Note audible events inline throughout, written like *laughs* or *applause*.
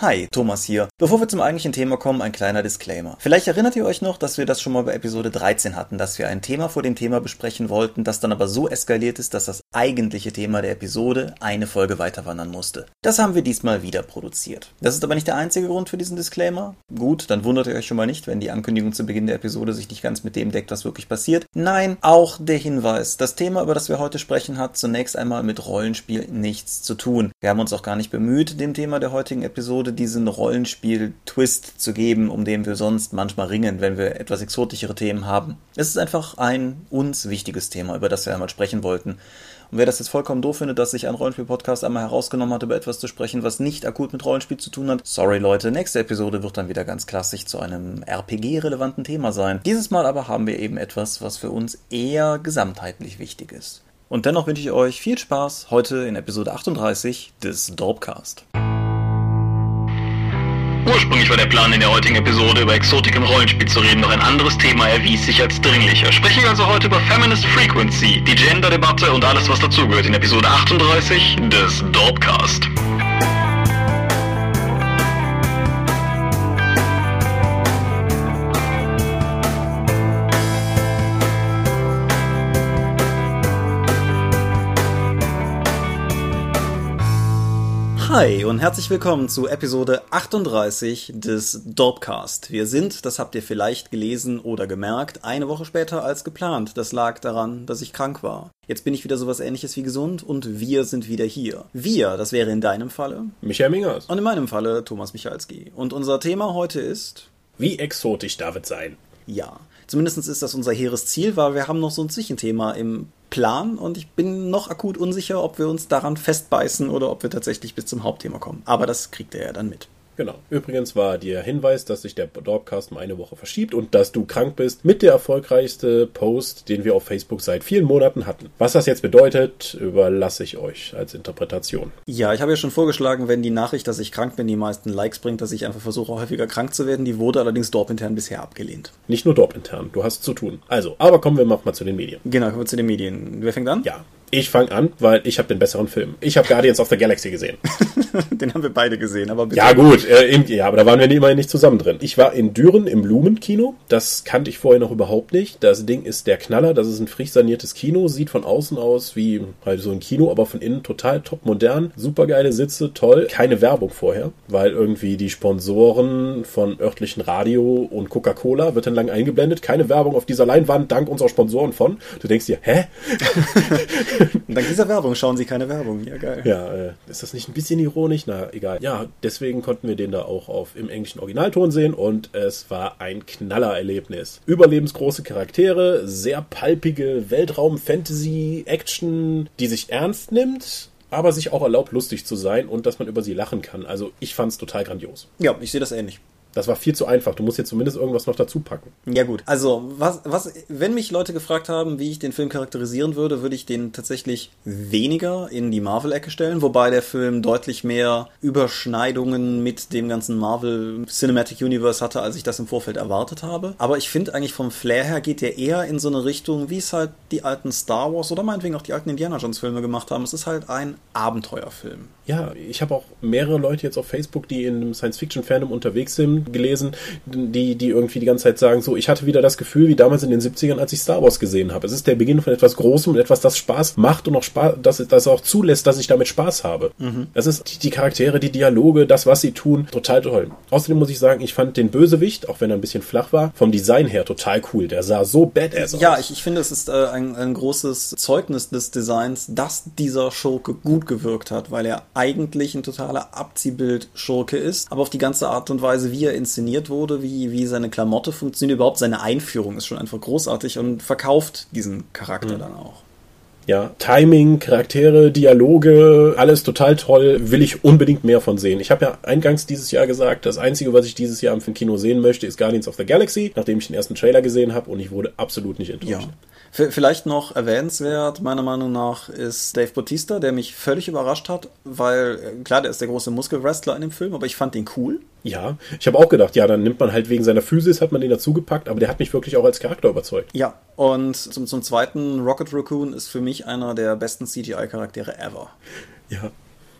Hi, Thomas hier. Bevor wir zum eigentlichen Thema kommen, ein kleiner Disclaimer. Vielleicht erinnert ihr euch noch, dass wir das schon mal bei Episode 13 hatten, dass wir ein Thema vor dem Thema besprechen wollten, das dann aber so eskaliert ist, dass das eigentliche Thema der Episode eine Folge weiterwandern musste. Das haben wir diesmal wieder produziert. Das ist aber nicht der einzige Grund für diesen Disclaimer. Gut, dann wundert ihr euch schon mal nicht, wenn die Ankündigung zu Beginn der Episode sich nicht ganz mit dem deckt, was wirklich passiert. Nein, auch der Hinweis. Das Thema, über das wir heute sprechen, hat zunächst einmal mit Rollenspiel nichts zu tun. Wir haben uns auch gar nicht bemüht, dem Thema der heutigen Episode Episode diesen Rollenspiel-Twist zu geben, um den wir sonst manchmal ringen, wenn wir etwas exotischere Themen haben. Es ist einfach ein uns wichtiges Thema, über das wir einmal sprechen wollten. Und wer das jetzt vollkommen doof findet, dass sich ein Rollenspiel-Podcast einmal herausgenommen hat, über etwas zu sprechen, was nicht akut mit Rollenspiel zu tun hat, sorry Leute, nächste Episode wird dann wieder ganz klassisch zu einem RPG-relevanten Thema sein. Dieses Mal aber haben wir eben etwas, was für uns eher gesamtheitlich wichtig ist. Und dennoch wünsche ich euch viel Spaß heute in Episode 38 des Dorpcast. Ursprünglich war der Plan in der heutigen Episode über Exotik im Rollenspiel zu reden, doch ein anderes Thema erwies sich als dringlicher. Sprechen wir also heute über Feminist Frequency, die Gender-Debatte und alles, was dazugehört in Episode 38 des Dorpcast. Hi und herzlich willkommen zu Episode 38 des Dorpcast. Wir sind, das habt ihr vielleicht gelesen oder gemerkt, eine Woche später als geplant. Das lag daran, dass ich krank war. Jetzt bin ich wieder sowas ähnliches wie gesund und wir sind wieder hier. Wir, das wäre in deinem Falle Michael Mingers. und in meinem Falle Thomas Michalski. Und unser Thema heute ist Wie exotisch darf es sein? ja. Zumindest ist das unser hehres Ziel, weil wir haben noch so ein Zwischenthema im Plan und ich bin noch akut unsicher, ob wir uns daran festbeißen oder ob wir tatsächlich bis zum Hauptthema kommen. Aber das kriegt ihr ja dann mit. Genau. Übrigens war der Hinweis, dass sich der Dorpcast um eine Woche verschiebt und dass du krank bist, mit der erfolgreichste Post, den wir auf Facebook seit vielen Monaten hatten. Was das jetzt bedeutet, überlasse ich euch als Interpretation. Ja, ich habe ja schon vorgeschlagen, wenn die Nachricht, dass ich krank bin, die meisten Likes bringt, dass ich einfach versuche, häufiger krank zu werden. Die wurde allerdings dorpintern bisher abgelehnt. Nicht nur Dorp intern, du hast zu tun. Also, aber kommen wir mal zu den Medien. Genau, kommen wir zu den Medien. Wer fängt an? Ja. Ich fange an, weil ich habe den besseren Film. Ich habe Guardians of the Galaxy gesehen. *laughs* Den haben wir beide gesehen, aber bitte. Ja, gut, äh, im, ja, aber da waren wir immerhin nicht zusammen drin. Ich war in Düren im Lumen-Kino. Das kannte ich vorher noch überhaupt nicht. Das Ding ist der Knaller. Das ist ein frisch saniertes Kino. Sieht von außen aus wie halt so ein Kino, aber von innen total top modern. Supergeile Sitze, toll. Keine Werbung vorher, weil irgendwie die Sponsoren von örtlichen Radio und Coca-Cola wird dann lang eingeblendet. Keine Werbung auf dieser Leinwand, dank unserer Sponsoren von. Du denkst dir, hä? *laughs* Dank dieser Werbung schauen Sie keine Werbung. Ja, geil. Ja, äh, ist das nicht ein bisschen ironisch? Na, egal. Ja, deswegen konnten wir den da auch auf im englischen Originalton sehen und es war ein Knallererlebnis. Überlebensgroße Charaktere, sehr palpige Weltraum-Fantasy-Action, die sich ernst nimmt, aber sich auch erlaubt, lustig zu sein und dass man über sie lachen kann. Also ich fand's total grandios. Ja, ich sehe das ähnlich. Das war viel zu einfach. Du musst jetzt zumindest irgendwas noch dazu packen. Ja gut, also was, was, wenn mich Leute gefragt haben, wie ich den Film charakterisieren würde, würde ich den tatsächlich weniger in die Marvel-Ecke stellen, wobei der Film deutlich mehr Überschneidungen mit dem ganzen Marvel Cinematic Universe hatte, als ich das im Vorfeld erwartet habe. Aber ich finde eigentlich vom Flair her geht der eher in so eine Richtung, wie es halt die alten Star Wars oder meinetwegen auch die alten Indiana Jones Filme gemacht haben. Es ist halt ein Abenteuerfilm. Ja, ich habe auch mehrere Leute jetzt auf Facebook, die in einem Science-Fiction-Fandom unterwegs sind, gelesen, die, die irgendwie die ganze Zeit sagen, so, ich hatte wieder das Gefühl, wie damals in den 70ern, als ich Star Wars gesehen habe. Es ist der Beginn von etwas Großem und etwas, das Spaß macht und auch Spaß, das, das auch zulässt, dass ich damit Spaß habe. Es ist die, die Charaktere, die Dialoge, das, was sie tun, total toll. Außerdem muss ich sagen, ich fand den Bösewicht, auch wenn er ein bisschen flach war, vom Design her total cool. Der sah so badass aus. Ja, ich, ich finde, es ist äh, ein, ein großes Zeugnis des Designs, dass dieser Schurke gut gewirkt hat, weil er eigentlich ein totaler Abziehbild-Schurke ist, aber auf die ganze Art und Weise, wie er inszeniert wurde, wie, wie seine Klamotte funktioniert, überhaupt seine Einführung ist schon einfach großartig und verkauft diesen Charakter dann auch. Ja, Timing, Charaktere, Dialoge, alles total toll. Will ich unbedingt mehr von sehen. Ich habe ja eingangs dieses Jahr gesagt, das Einzige, was ich dieses Jahr im Kino sehen möchte, ist Guardians of the Galaxy, nachdem ich den ersten Trailer gesehen habe und ich wurde absolut nicht enttäuscht. Ja. Vielleicht noch erwähnenswert, meiner Meinung nach, ist Dave Bautista, der mich völlig überrascht hat, weil, äh, klar, der ist der große Muskelwrestler in dem Film, aber ich fand den cool. Ja, ich habe auch gedacht, ja, dann nimmt man halt wegen seiner Physis, hat man den dazugepackt, aber der hat mich wirklich auch als Charakter überzeugt. Ja, und zum, zum zweiten, Rocket Raccoon ist für mich einer der besten CGI-Charaktere ever. Ja.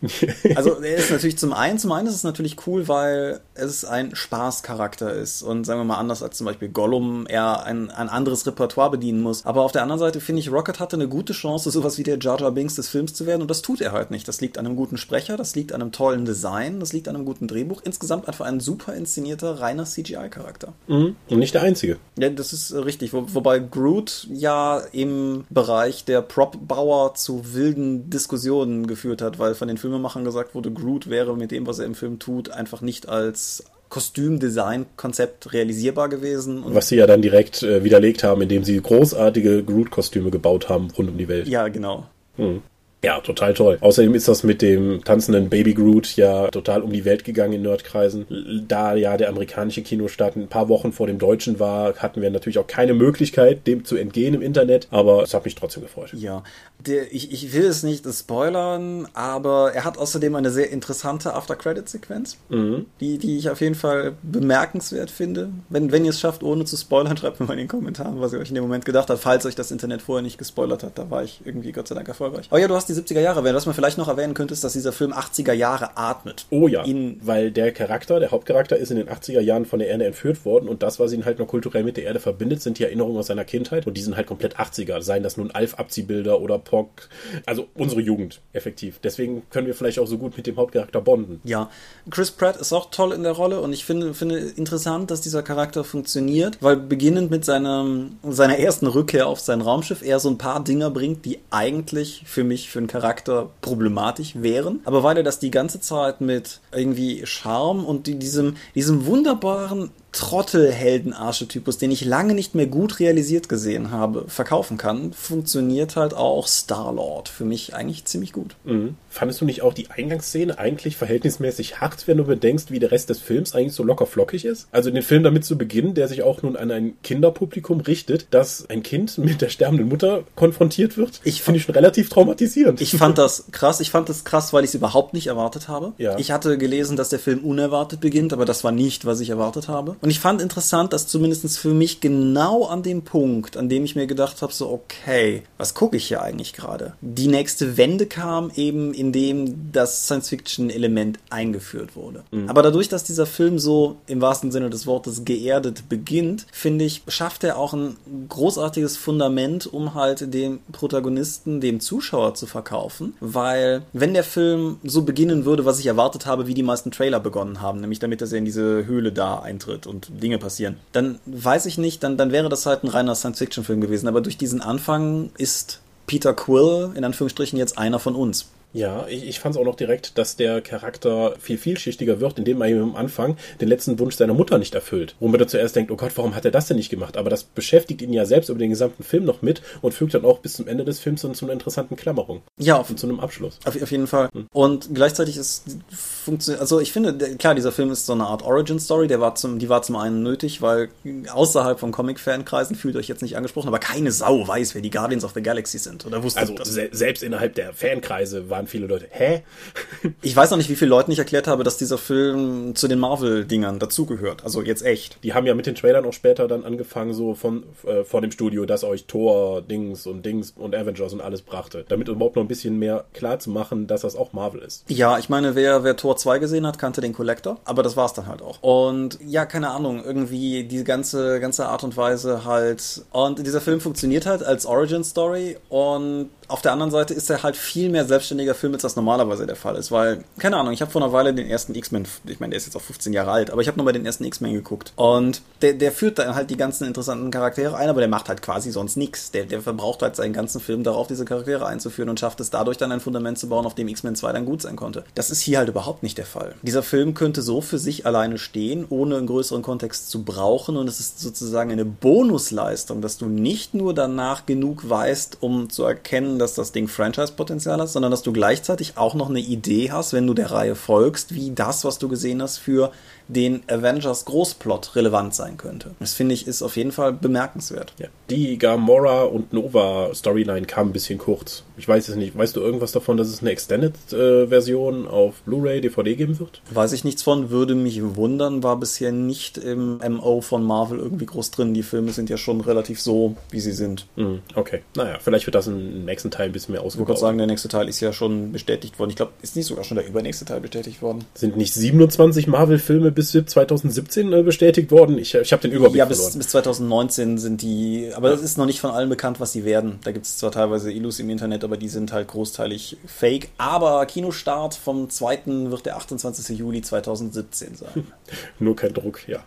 *laughs* also er ist natürlich zum einen, zum einen ist es natürlich cool, weil es ein Spaßcharakter ist und sagen wir mal anders als zum Beispiel Gollum er ein, ein anderes Repertoire bedienen muss. Aber auf der anderen Seite finde ich, Rocket hatte eine gute Chance, sowas wie der Jar Jar Binks des Films zu werden und das tut er halt nicht. Das liegt an einem guten Sprecher, das liegt an einem tollen Design, das liegt an einem guten Drehbuch. Insgesamt einfach ein super inszenierter, reiner CGI-Charakter. Mhm. Und nicht der einzige. Ja, das ist richtig. Wo, wobei Groot ja im Bereich der Prop-Bauer zu wilden Diskussionen geführt hat, weil von den Filmemachern gesagt wurde, Groot wäre mit dem, was er im Film tut, einfach nicht als Kostümdesign-Konzept realisierbar gewesen. Und Was sie ja dann direkt äh, widerlegt haben, indem sie großartige Groot-Kostüme gebaut haben rund um die Welt. Ja, genau. Hm. Ja, total toll. Außerdem ist das mit dem tanzenden Baby Groot ja total um die Welt gegangen in Nerdkreisen. Da ja der amerikanische Kinostart ein paar Wochen vor dem deutschen war, hatten wir natürlich auch keine Möglichkeit, dem zu entgehen im Internet, aber es hat mich trotzdem gefreut. Ja, der, ich, ich will es nicht spoilern, aber er hat außerdem eine sehr interessante After-Credit-Sequenz, mhm. die, die ich auf jeden Fall bemerkenswert finde. Wenn, wenn ihr es schafft, ohne zu spoilern, *laughs* schreibt mir mal in den Kommentaren, was ihr euch in dem Moment gedacht habt, falls euch das Internet vorher nicht gespoilert hat. Da war ich irgendwie Gott sei Dank erfolgreich. Aber ja, du hast die 70er Jahre erwähnt. Was man vielleicht noch erwähnen könnte, ist, dass dieser Film 80er Jahre atmet. Oh ja, in weil der Charakter, der Hauptcharakter ist in den 80er Jahren von der Erde entführt worden und das, was ihn halt noch kulturell mit der Erde verbindet, sind die Erinnerungen aus seiner Kindheit und die sind halt komplett 80er. Seien das nun Alf-Abziehbilder oder POC, also unsere Jugend, effektiv. Deswegen können wir vielleicht auch so gut mit dem Hauptcharakter bonden. Ja, Chris Pratt ist auch toll in der Rolle und ich finde, finde interessant, dass dieser Charakter funktioniert, weil beginnend mit seiner, seiner ersten Rückkehr auf sein Raumschiff er so ein paar Dinge bringt, die eigentlich für mich, für einen Charakter problematisch wären. Aber weil er das die ganze Zeit mit irgendwie Charme und diesem, diesem wunderbaren Trottelhelden-Archetypus, den ich lange nicht mehr gut realisiert gesehen habe, verkaufen kann, funktioniert halt auch Star-Lord für mich eigentlich ziemlich gut. Mhm. Fandest du nicht auch die Eingangsszene eigentlich verhältnismäßig hart, wenn du bedenkst, wie der Rest des Films eigentlich so locker flockig ist? Also den Film damit zu beginnen, der sich auch nun an ein Kinderpublikum richtet, dass ein Kind *laughs* mit der sterbenden Mutter konfrontiert wird, ich finde ich schon relativ traumatisierend. Ich fand das krass. Ich fand das krass, weil ich es überhaupt nicht erwartet habe. Ja. Ich hatte gelesen, dass der Film unerwartet beginnt, aber das war nicht, was ich erwartet habe. Und ich fand interessant, dass zumindest für mich genau an dem Punkt, an dem ich mir gedacht habe, so, okay, was gucke ich hier eigentlich gerade? Die nächste Wende kam eben, indem das Science-Fiction-Element eingeführt wurde. Mhm. Aber dadurch, dass dieser Film so im wahrsten Sinne des Wortes geerdet beginnt, finde ich, schafft er auch ein großartiges Fundament, um halt dem Protagonisten, dem Zuschauer zu verkaufen, weil wenn der Film so beginnen würde, was ich erwartet habe, wie die meisten Trailer begonnen haben, nämlich damit, dass er in diese Höhle da eintritt und Dinge passieren, dann weiß ich nicht, dann, dann wäre das halt ein reiner Science-Fiction-Film gewesen. Aber durch diesen Anfang ist Peter Quill in Anführungsstrichen jetzt einer von uns. Ja, ich, ich fand es auch noch direkt, dass der Charakter viel vielschichtiger wird, indem er ihm am Anfang den letzten Wunsch seiner Mutter nicht erfüllt. Womit er zuerst denkt, oh Gott, warum hat er das denn nicht gemacht? Aber das beschäftigt ihn ja selbst über den gesamten Film noch mit und fügt dann auch bis zum Ende des Films zu einer interessanten Klammerung. Ja, auf, und zu einem Abschluss. Auf, auf jeden Fall. Hm. Und gleichzeitig ist funktioniert, also ich finde, klar, dieser Film ist so eine Art Origin-Story, der war zum, die war zum einen nötig, weil außerhalb von Comic-Fankreisen fühlt euch jetzt nicht angesprochen, aber keine Sau weiß, wer die Guardians of the Galaxy sind. Oder wusste also das? Se selbst innerhalb der Fankreise waren viele Leute, hä? *laughs* ich weiß noch nicht, wie viele Leuten ich erklärt habe, dass dieser Film zu den Marvel-Dingern dazugehört. Also jetzt echt. Die haben ja mit den Trailern auch später dann angefangen, so von äh, vor dem Studio, dass euch Thor, Dings und Dings und Avengers und alles brachte. Damit überhaupt noch ein bisschen mehr klar zu machen, dass das auch Marvel ist. Ja, ich meine, wer, wer Thor 2 gesehen hat, kannte den Collector, aber das war's dann halt auch. Und ja, keine Ahnung, irgendwie die ganze, ganze Art und Weise halt. Und dieser Film funktioniert halt als Origin Story und auf der anderen Seite ist er halt viel mehr selbstständiger Film, als das normalerweise der Fall ist, weil, keine Ahnung, ich habe vor einer Weile den ersten X-Men, ich meine, der ist jetzt auch 15 Jahre alt, aber ich habe nochmal den ersten X-Men geguckt und der, der führt dann halt die ganzen interessanten Charaktere ein, aber der macht halt quasi sonst nichts. Der, der verbraucht halt seinen ganzen Film darauf, diese Charaktere einzuführen und schafft es dadurch dann ein Fundament zu bauen, auf dem X-Men 2 dann gut sein konnte. Das ist hier halt überhaupt nicht der Fall. Dieser Film könnte so für sich alleine stehen, ohne einen größeren Kontext zu brauchen und es ist sozusagen eine Bonusleistung, dass du nicht nur danach genug weißt, um zu erkennen, dass das Ding Franchise-Potenzial hat, sondern dass du gleichzeitig auch noch eine Idee hast, wenn du der Reihe folgst, wie das, was du gesehen hast, für den Avengers Großplot relevant sein könnte. Das finde ich ist auf jeden Fall bemerkenswert. Ja. Die Gamora und Nova Storyline kam ein bisschen kurz. Ich weiß es nicht. Weißt du irgendwas davon, dass es eine Extended-Version äh, auf Blu-ray, DVD geben wird? Weiß ich nichts von, würde mich wundern, war bisher nicht im MO von Marvel irgendwie groß drin. Die Filme sind ja schon relativ so, wie sie sind. Mm, okay. Naja, vielleicht wird das im nächsten Teil ein bisschen mehr Ich ausgebaut. gerade sagen, der nächste Teil ist ja schon bestätigt worden. Ich glaube, ist nicht sogar schon der übernächste Teil bestätigt worden? Sind nicht 27 Marvel-Filme bis 2017 äh, bestätigt worden? Ich, ich habe den Überblick Ja, bis, verloren. bis 2019 sind die, aber es ist noch nicht von allen bekannt, was sie werden. Da gibt es zwar teilweise Illus im Internet, aber die sind halt großteilig fake. Aber Kinostart vom zweiten wird der 28. Juli 2017 sein. *laughs* Nur kein Druck, ja.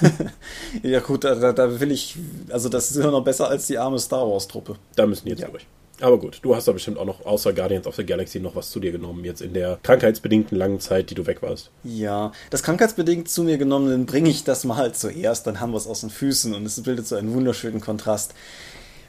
*laughs* ja gut, da, da, da will ich, also das ist immer noch besser als die arme Star Wars Truppe. Da müssen die jetzt Ja. durch. Aber gut, du hast da bestimmt auch noch außer Guardians of the Galaxy noch was zu dir genommen, jetzt in der krankheitsbedingten langen Zeit, die du weg warst. Ja, das krankheitsbedingt zu mir genommen, dann bringe ich das mal zuerst, dann haben wir es aus den Füßen und es bildet so einen wunderschönen Kontrast.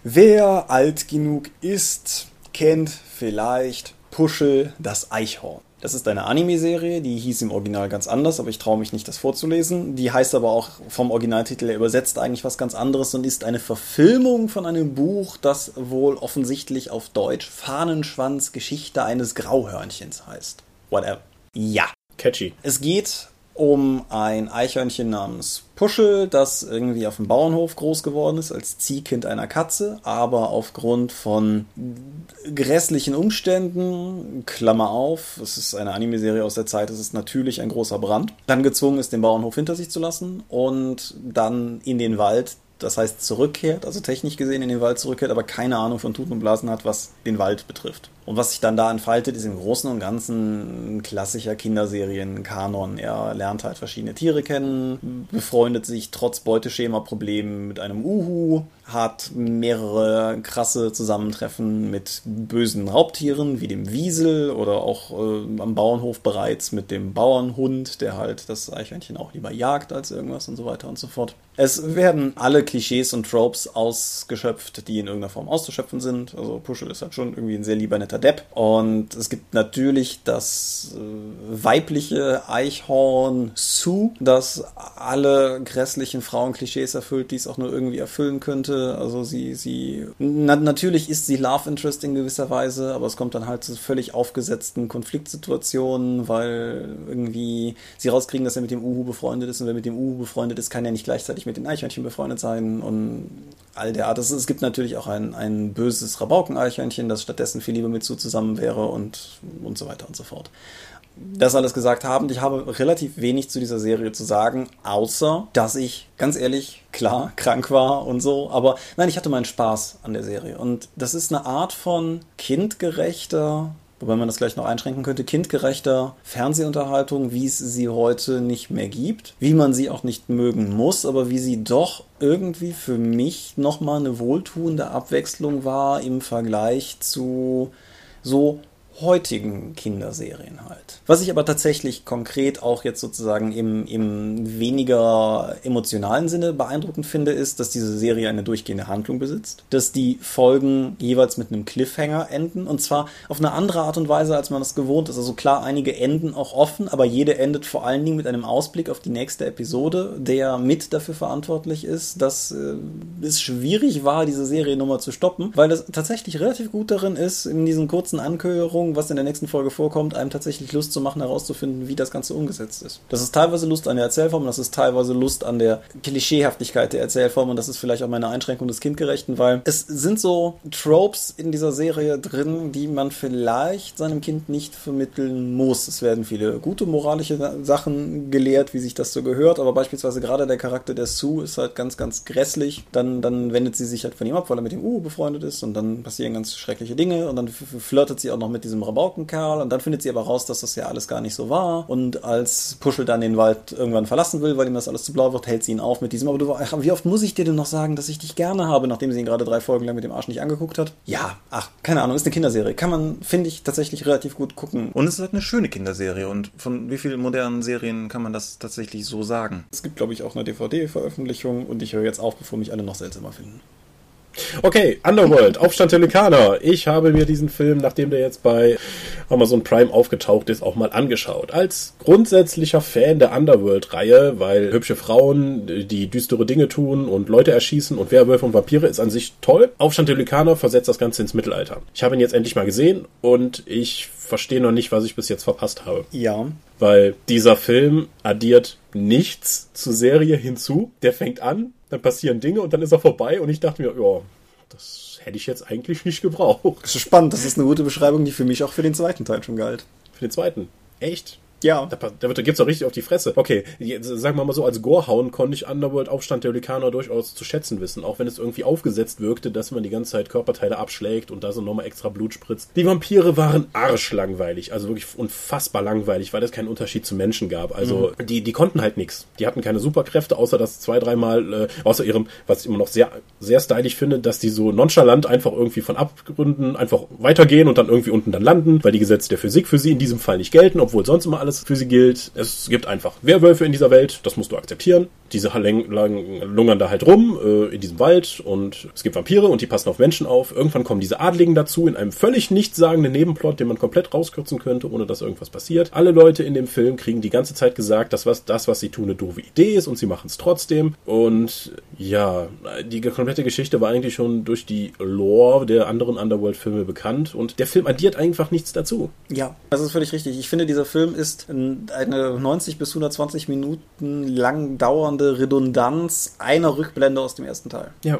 Wer alt genug ist, kennt vielleicht Puschel das Eichhorn. Das ist eine Anime-Serie, die hieß im Original ganz anders, aber ich traue mich nicht, das vorzulesen. Die heißt aber auch vom Originaltitel übersetzt eigentlich was ganz anderes und ist eine Verfilmung von einem Buch, das wohl offensichtlich auf Deutsch Fahnenschwanz Geschichte eines Grauhörnchens heißt. Whatever. Ja, Catchy. es geht um ein Eichhörnchen namens Puschel, das irgendwie auf dem Bauernhof groß geworden ist, als Ziehkind einer Katze, aber aufgrund von grässlichen Umständen, Klammer auf, es ist eine Anime-Serie aus der Zeit, es ist natürlich ein großer Brand, dann gezwungen ist, den Bauernhof hinter sich zu lassen und dann in den Wald, das heißt zurückkehrt, also technisch gesehen in den Wald zurückkehrt, aber keine Ahnung von Tuten und Blasen hat, was den Wald betrifft. Und was sich dann da entfaltet, ist im Großen und Ganzen ein klassischer Kinderserien-Kanon. Er lernt halt verschiedene Tiere kennen, befreundet sich trotz Beuteschema-Problemen mit einem Uhu, hat mehrere krasse Zusammentreffen mit bösen Raubtieren, wie dem Wiesel oder auch äh, am Bauernhof bereits mit dem Bauernhund, der halt das Eichhörnchen auch lieber jagt als irgendwas und so weiter und so fort. Es werden alle Klischees und Tropes ausgeschöpft, die in irgendeiner Form auszuschöpfen sind. Also Puschel ist halt schon irgendwie ein sehr lieber netter Depp. Und es gibt natürlich das äh, weibliche Eichhorn Sue, das alle grässlichen Frauenklischees erfüllt, die es auch nur irgendwie erfüllen könnte. Also sie, sie, na, natürlich ist sie Love Interest in gewisser Weise, aber es kommt dann halt zu völlig aufgesetzten Konfliktsituationen, weil irgendwie sie rauskriegen, dass er mit dem Uhu befreundet ist und wer mit dem Uhu befreundet ist, kann ja nicht gleichzeitig mit den Eichhörnchen befreundet sein und all der Art. Es, gibt natürlich auch ein, ein böses Rabauken-Eichhörnchen, das stattdessen viel lieber mit Sue zusammen wäre und, und so weiter und so fort. Das alles gesagt habend, ich habe relativ wenig zu dieser Serie zu sagen, außer dass ich, ganz ehrlich, klar, *laughs* krank war und so, aber nein, ich hatte meinen Spaß an der Serie. Und das ist eine Art von kindgerechter, wobei man das gleich noch einschränken könnte, kindgerechter Fernsehunterhaltung, wie es sie heute nicht mehr gibt, wie man sie auch nicht mögen muss, aber wie sie doch irgendwie für mich nochmal eine wohltuende Abwechslung war im Vergleich zu so heutigen Kinderserien halt. Was ich aber tatsächlich konkret auch jetzt sozusagen im, im weniger emotionalen Sinne beeindruckend finde, ist, dass diese Serie eine durchgehende Handlung besitzt, dass die Folgen jeweils mit einem Cliffhanger enden und zwar auf eine andere Art und Weise, als man das gewohnt ist. Also klar, einige enden auch offen, aber jede endet vor allen Dingen mit einem Ausblick auf die nächste Episode, der mit dafür verantwortlich ist, dass äh, es schwierig war, diese Serie nochmal zu stoppen, weil das tatsächlich relativ gut darin ist, in diesen kurzen Ankündigungen, was in der nächsten Folge vorkommt, einem tatsächlich Lust zu machen, herauszufinden, wie das Ganze umgesetzt ist. Das ist teilweise Lust an der Erzählform, das ist teilweise Lust an der Klischeehaftigkeit der Erzählform und das ist vielleicht auch meine Einschränkung des Kindgerechten, weil es sind so Tropes in dieser Serie drin, die man vielleicht seinem Kind nicht vermitteln muss. Es werden viele gute moralische Sachen gelehrt, wie sich das so gehört, aber beispielsweise gerade der Charakter der Sue ist halt ganz, ganz grässlich. Dann, dann wendet sie sich halt von ihm ab, weil er mit dem U befreundet ist und dann passieren ganz schreckliche Dinge und dann flirtet sie auch noch mit diesem Rabaukenkerl und dann findet sie aber raus, dass das ja alles gar nicht so war und als Puschel dann den Wald irgendwann verlassen will, weil ihm das alles zu blau wird, hält sie ihn auf mit diesem, aber du, ach, wie oft muss ich dir denn noch sagen, dass ich dich gerne habe, nachdem sie ihn gerade drei Folgen lang mit dem Arsch nicht angeguckt hat? Ja, ach, keine Ahnung, ist eine Kinderserie. Kann man, finde ich, tatsächlich relativ gut gucken. Und es ist halt eine schöne Kinderserie. Und von wie vielen modernen Serien kann man das tatsächlich so sagen? Es gibt, glaube ich, auch eine DVD-Veröffentlichung und ich höre jetzt auf, bevor mich alle noch seltsamer finden. Okay, Underworld, Aufstand der Lykaner. Ich habe mir diesen Film, nachdem der jetzt bei Amazon Prime aufgetaucht ist, auch mal angeschaut. Als grundsätzlicher Fan der Underworld-Reihe, weil hübsche Frauen, die düstere Dinge tun und Leute erschießen und Werwölfe und Vampire ist an sich toll. Aufstand der Lykaner versetzt das Ganze ins Mittelalter. Ich habe ihn jetzt endlich mal gesehen und ich verstehe noch nicht, was ich bis jetzt verpasst habe. Ja, Weil dieser Film addiert nichts zur Serie hinzu. Der fängt an, dann passieren Dinge und dann ist er vorbei und ich dachte mir, ja, das hätte ich jetzt eigentlich nicht gebraucht. Das ist spannend. Das ist eine gute Beschreibung, die für mich auch für den zweiten Teil schon galt. Für den zweiten. Echt? Ja. Da, da, wird, da gibt's doch richtig auf die Fresse. Okay, jetzt, sagen wir mal so, als Gorehauen konnte ich Underworld Aufstand der Lykaner durchaus zu schätzen wissen, auch wenn es irgendwie aufgesetzt wirkte, dass man die ganze Zeit Körperteile abschlägt und da so nochmal extra Blut spritzt. Die Vampire waren arschlangweilig, also wirklich unfassbar langweilig, weil es keinen Unterschied zu Menschen gab. Also mhm. die, die konnten halt nichts. Die hatten keine Superkräfte, außer dass zwei, dreimal, äh, außer ihrem, was ich immer noch sehr, sehr stylisch finde, dass die so nonchalant einfach irgendwie von Abgründen einfach weitergehen und dann irgendwie unten dann landen, weil die Gesetze der Physik für sie in diesem Fall nicht gelten, obwohl sonst immer alles alles für sie gilt. Es gibt einfach Werwölfe in dieser Welt, das musst du akzeptieren. Diese lungern da halt rum äh, in diesem Wald und es gibt Vampire und die passen auf Menschen auf. Irgendwann kommen diese Adligen dazu in einem völlig nichtssagenden Nebenplot, den man komplett rauskürzen könnte, ohne dass irgendwas passiert. Alle Leute in dem Film kriegen die ganze Zeit gesagt, dass was, das, was sie tun, eine doofe Idee ist und sie machen es trotzdem. Und ja, die komplette Geschichte war eigentlich schon durch die Lore der anderen Underworld-Filme bekannt und der Film addiert einfach nichts dazu. Ja, das ist völlig richtig. Ich finde, dieser Film ist ist eine 90 bis 120 Minuten lang dauernde Redundanz einer Rückblende aus dem ersten Teil. Ja,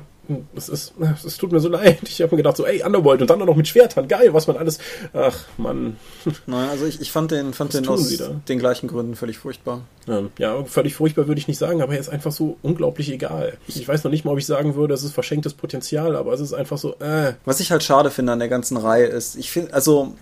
es ist, es tut mir so leid. Ich habe mir gedacht, so, ey, Underworld und dann noch mit Schwertern, geil, was man alles. Ach, Mann. Nein, also ich, ich fand den, fand den aus den gleichen Gründen völlig furchtbar. Ja, völlig furchtbar würde ich nicht sagen, aber er ist einfach so unglaublich egal. Ich weiß noch nicht mal, ob ich sagen würde, es ist verschenktes Potenzial, aber es ist einfach so, äh. Was ich halt schade finde an der ganzen Reihe ist, ich finde, also,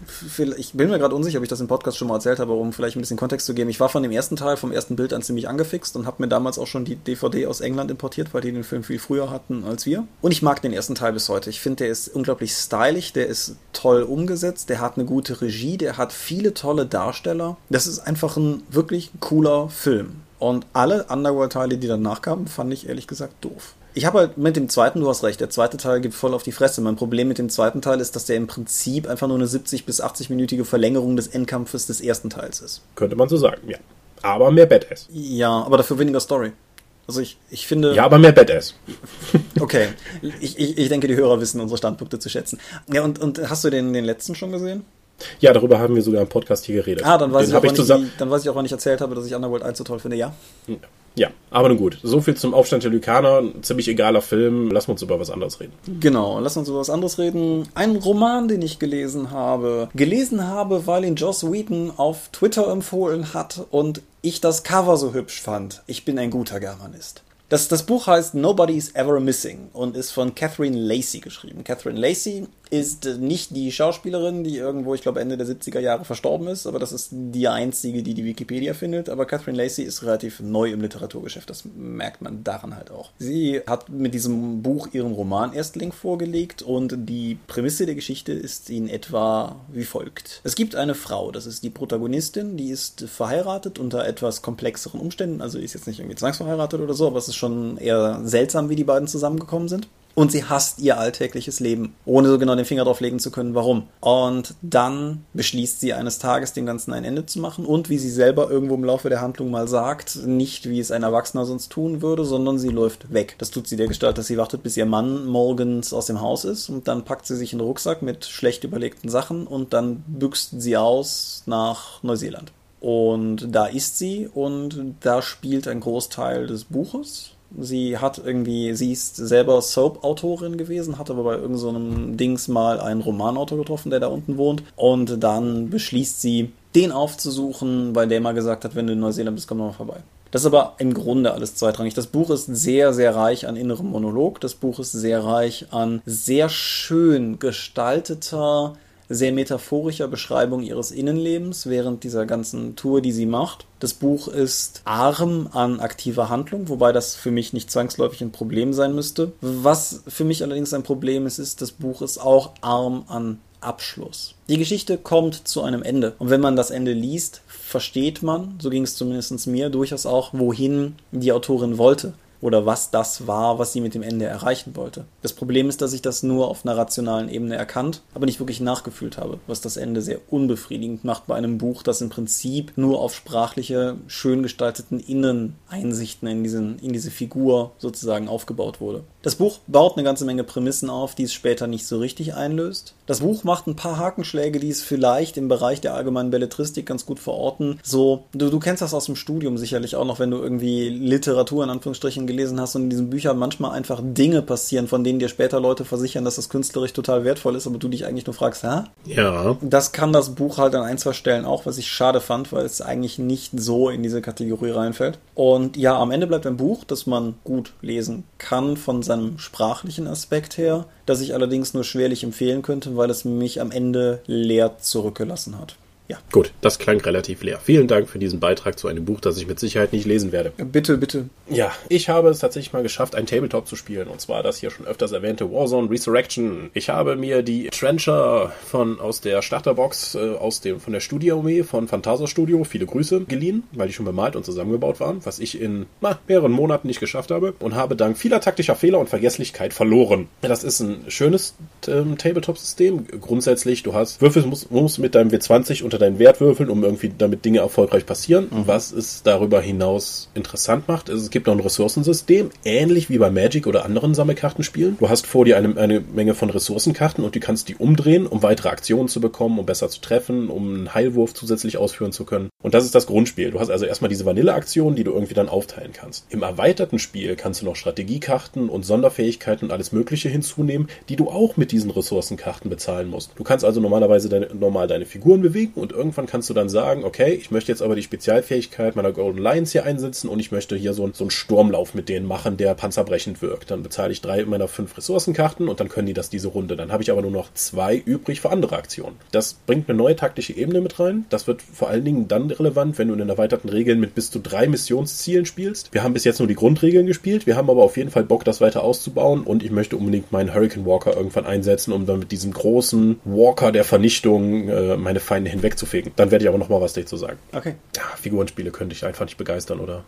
ich bin mir gerade unsicher, ob ich das im Podcast schon mal erzählt habe, um vielleicht ein bisschen Kontext zu geben. Ich war von dem ersten Teil, vom ersten Bild an ziemlich angefixt und habe mir damals auch schon die DVD aus England importiert, weil die den Film viel früher hatten als wir. Und ich mag den ersten Teil bis heute. Ich finde, der ist unglaublich stylisch, der ist toll umgesetzt, der hat eine gute Regie, der hat viele tolle Darsteller. Das ist einfach ein wirklich cooler Film. Und alle Underworld-Teile, die danach kamen, fand ich ehrlich gesagt doof. Ich habe halt mit dem zweiten, du hast recht, der zweite Teil gibt voll auf die Fresse. Mein Problem mit dem zweiten Teil ist, dass der im Prinzip einfach nur eine 70- bis 80-minütige Verlängerung des Endkampfes des ersten Teils ist. Könnte man so sagen, ja. Aber mehr Badass. Ja, aber dafür weniger Story. Also ich, ich finde. Ja, aber mehr Badass. *laughs* okay. Ich, ich, ich denke, die Hörer wissen unsere Standpunkte zu schätzen. Ja, und, und hast du den, den letzten schon gesehen? Ja, darüber haben wir sogar im Podcast hier geredet. Ah, dann weiß, ich auch, ich, zusammen... dann weiß ich auch, wann ich erzählt habe, dass ich Underworld 1 so toll finde, ja. Ja, aber nun gut. So viel zum Aufstand der Lykaner. Ziemlich egaler Film. Lass uns über was anderes reden. Genau, lass uns über was anderes reden. Ein Roman, den ich gelesen habe. Gelesen habe, weil ihn Joss Wheaton auf Twitter empfohlen hat und ich das Cover so hübsch fand. Ich bin ein guter Germanist. Das, das Buch heißt Nobody's Ever Missing und ist von Catherine Lacey geschrieben. Catherine Lacey ist nicht die Schauspielerin, die irgendwo, ich glaube, Ende der 70er Jahre verstorben ist, aber das ist die einzige, die die Wikipedia findet. Aber Catherine Lacey ist relativ neu im Literaturgeschäft, das merkt man daran halt auch. Sie hat mit diesem Buch ihren Roman Erstling vorgelegt und die Prämisse der Geschichte ist in etwa wie folgt. Es gibt eine Frau, das ist die Protagonistin, die ist verheiratet unter etwas komplexeren Umständen, also ist jetzt nicht irgendwie zwangsverheiratet oder so, aber es ist schon eher seltsam, wie die beiden zusammengekommen sind und sie hasst ihr alltägliches Leben, ohne so genau den Finger drauf legen zu können, warum. Und dann beschließt sie eines Tages dem Ganzen ein Ende zu machen und wie sie selber irgendwo im Laufe der Handlung mal sagt, nicht wie es ein Erwachsener sonst tun würde, sondern sie läuft weg. Das tut sie der Gestalt, dass sie wartet, bis ihr Mann morgens aus dem Haus ist und dann packt sie sich in den Rucksack mit schlecht überlegten Sachen und dann büxt sie aus nach Neuseeland. Und da ist sie und da spielt ein Großteil des Buches Sie hat irgendwie, sie ist selber Soap-Autorin gewesen, hat aber bei irgendeinem so Dings mal einen Romanautor getroffen, der da unten wohnt. Und dann beschließt sie, den aufzusuchen, weil der mal gesagt hat, wenn du in Neuseeland bist, komm doch mal vorbei. Das ist aber im Grunde alles zweitrangig. Das Buch ist sehr, sehr reich an innerem Monolog. Das Buch ist sehr reich an sehr schön gestalteter, sehr metaphorischer Beschreibung ihres Innenlebens während dieser ganzen Tour, die sie macht. Das Buch ist arm an aktiver Handlung, wobei das für mich nicht zwangsläufig ein Problem sein müsste. Was für mich allerdings ein Problem ist, ist, das Buch ist auch arm an Abschluss. Die Geschichte kommt zu einem Ende. Und wenn man das Ende liest, versteht man, so ging es zumindest mir, durchaus auch, wohin die Autorin wollte oder was das war, was sie mit dem Ende erreichen wollte. Das Problem ist, dass ich das nur auf einer rationalen Ebene erkannt, aber nicht wirklich nachgefühlt habe, was das Ende sehr unbefriedigend macht bei einem Buch, das im Prinzip nur auf sprachliche, schön gestalteten Inneneinsichten in, diesen, in diese Figur sozusagen aufgebaut wurde. Das Buch baut eine ganze Menge Prämissen auf, die es später nicht so richtig einlöst. Das Buch macht ein paar Hakenschläge, die es vielleicht im Bereich der allgemeinen Belletristik ganz gut verorten. So, du, du kennst das aus dem Studium sicherlich auch noch, wenn du irgendwie Literatur in Anführungsstrichen schon gelesen hast und in diesen Büchern manchmal einfach Dinge passieren, von denen dir später Leute versichern, dass das künstlerisch total wertvoll ist, aber du dich eigentlich nur fragst, hä? Ja. Das kann das Buch halt an ein, zwei Stellen auch, was ich schade fand, weil es eigentlich nicht so in diese Kategorie reinfällt. Und ja, am Ende bleibt ein Buch, das man gut lesen kann von seinem sprachlichen Aspekt her, das ich allerdings nur schwerlich empfehlen könnte, weil es mich am Ende leer zurückgelassen hat. Ja. Gut, das klang relativ leer. Vielen Dank für diesen Beitrag zu einem Buch, das ich mit Sicherheit nicht lesen werde. Bitte, bitte. Ja, ich habe es tatsächlich mal geschafft, ein Tabletop zu spielen. Und zwar das hier schon öfters erwähnte Warzone Resurrection. Ich habe mir die Trencher von aus der Starterbox äh, aus dem von der Studio-Armee von Phantasia Studio, viele Grüße, geliehen, weil die schon bemalt und zusammengebaut waren, was ich in na, mehreren Monaten nicht geschafft habe und habe dank vieler taktischer Fehler und Vergesslichkeit verloren. Das ist ein schönes ähm, Tabletop-System. Grundsätzlich, du hast Würfel musst, musst mit deinem W20 unter deinen Wert würfeln, um irgendwie damit Dinge erfolgreich passieren. Mhm. Was es darüber hinaus interessant macht, ist, es gibt noch ein Ressourcensystem, ähnlich wie bei Magic oder anderen Sammelkartenspielen. Du hast vor dir eine, eine Menge von Ressourcenkarten und du kannst die umdrehen, um weitere Aktionen zu bekommen, um besser zu treffen, um einen Heilwurf zusätzlich ausführen zu können. Und das ist das Grundspiel. Du hast also erstmal diese Vanille-Aktionen, die du irgendwie dann aufteilen kannst. Im erweiterten Spiel kannst du noch Strategiekarten und Sonderfähigkeiten und alles Mögliche hinzunehmen, die du auch mit diesen Ressourcenkarten bezahlen musst. Du kannst also normalerweise deine, normal deine Figuren bewegen und irgendwann kannst du dann sagen, okay, ich möchte jetzt aber die Spezialfähigkeit meiner Golden Lions hier einsetzen und ich möchte hier so, so einen Sturmlauf mit denen machen, der panzerbrechend wirkt. Dann bezahle ich drei meiner fünf Ressourcenkarten und dann können die das diese Runde. Dann habe ich aber nur noch zwei übrig für andere Aktionen. Das bringt eine neue taktische Ebene mit rein. Das wird vor allen Dingen dann relevant, wenn du in den erweiterten Regeln mit bis zu drei Missionszielen spielst. Wir haben bis jetzt nur die Grundregeln gespielt. Wir haben aber auf jeden Fall Bock, das weiter auszubauen und ich möchte unbedingt meinen Hurricane Walker irgendwann einsetzen, um dann mit diesem großen Walker der Vernichtung äh, meine Feinde hinwegzufegen. Dann werde ich aber noch mal was dazu sagen. Okay. Ja, Figurenspiele könnte ich einfach nicht begeistern, oder?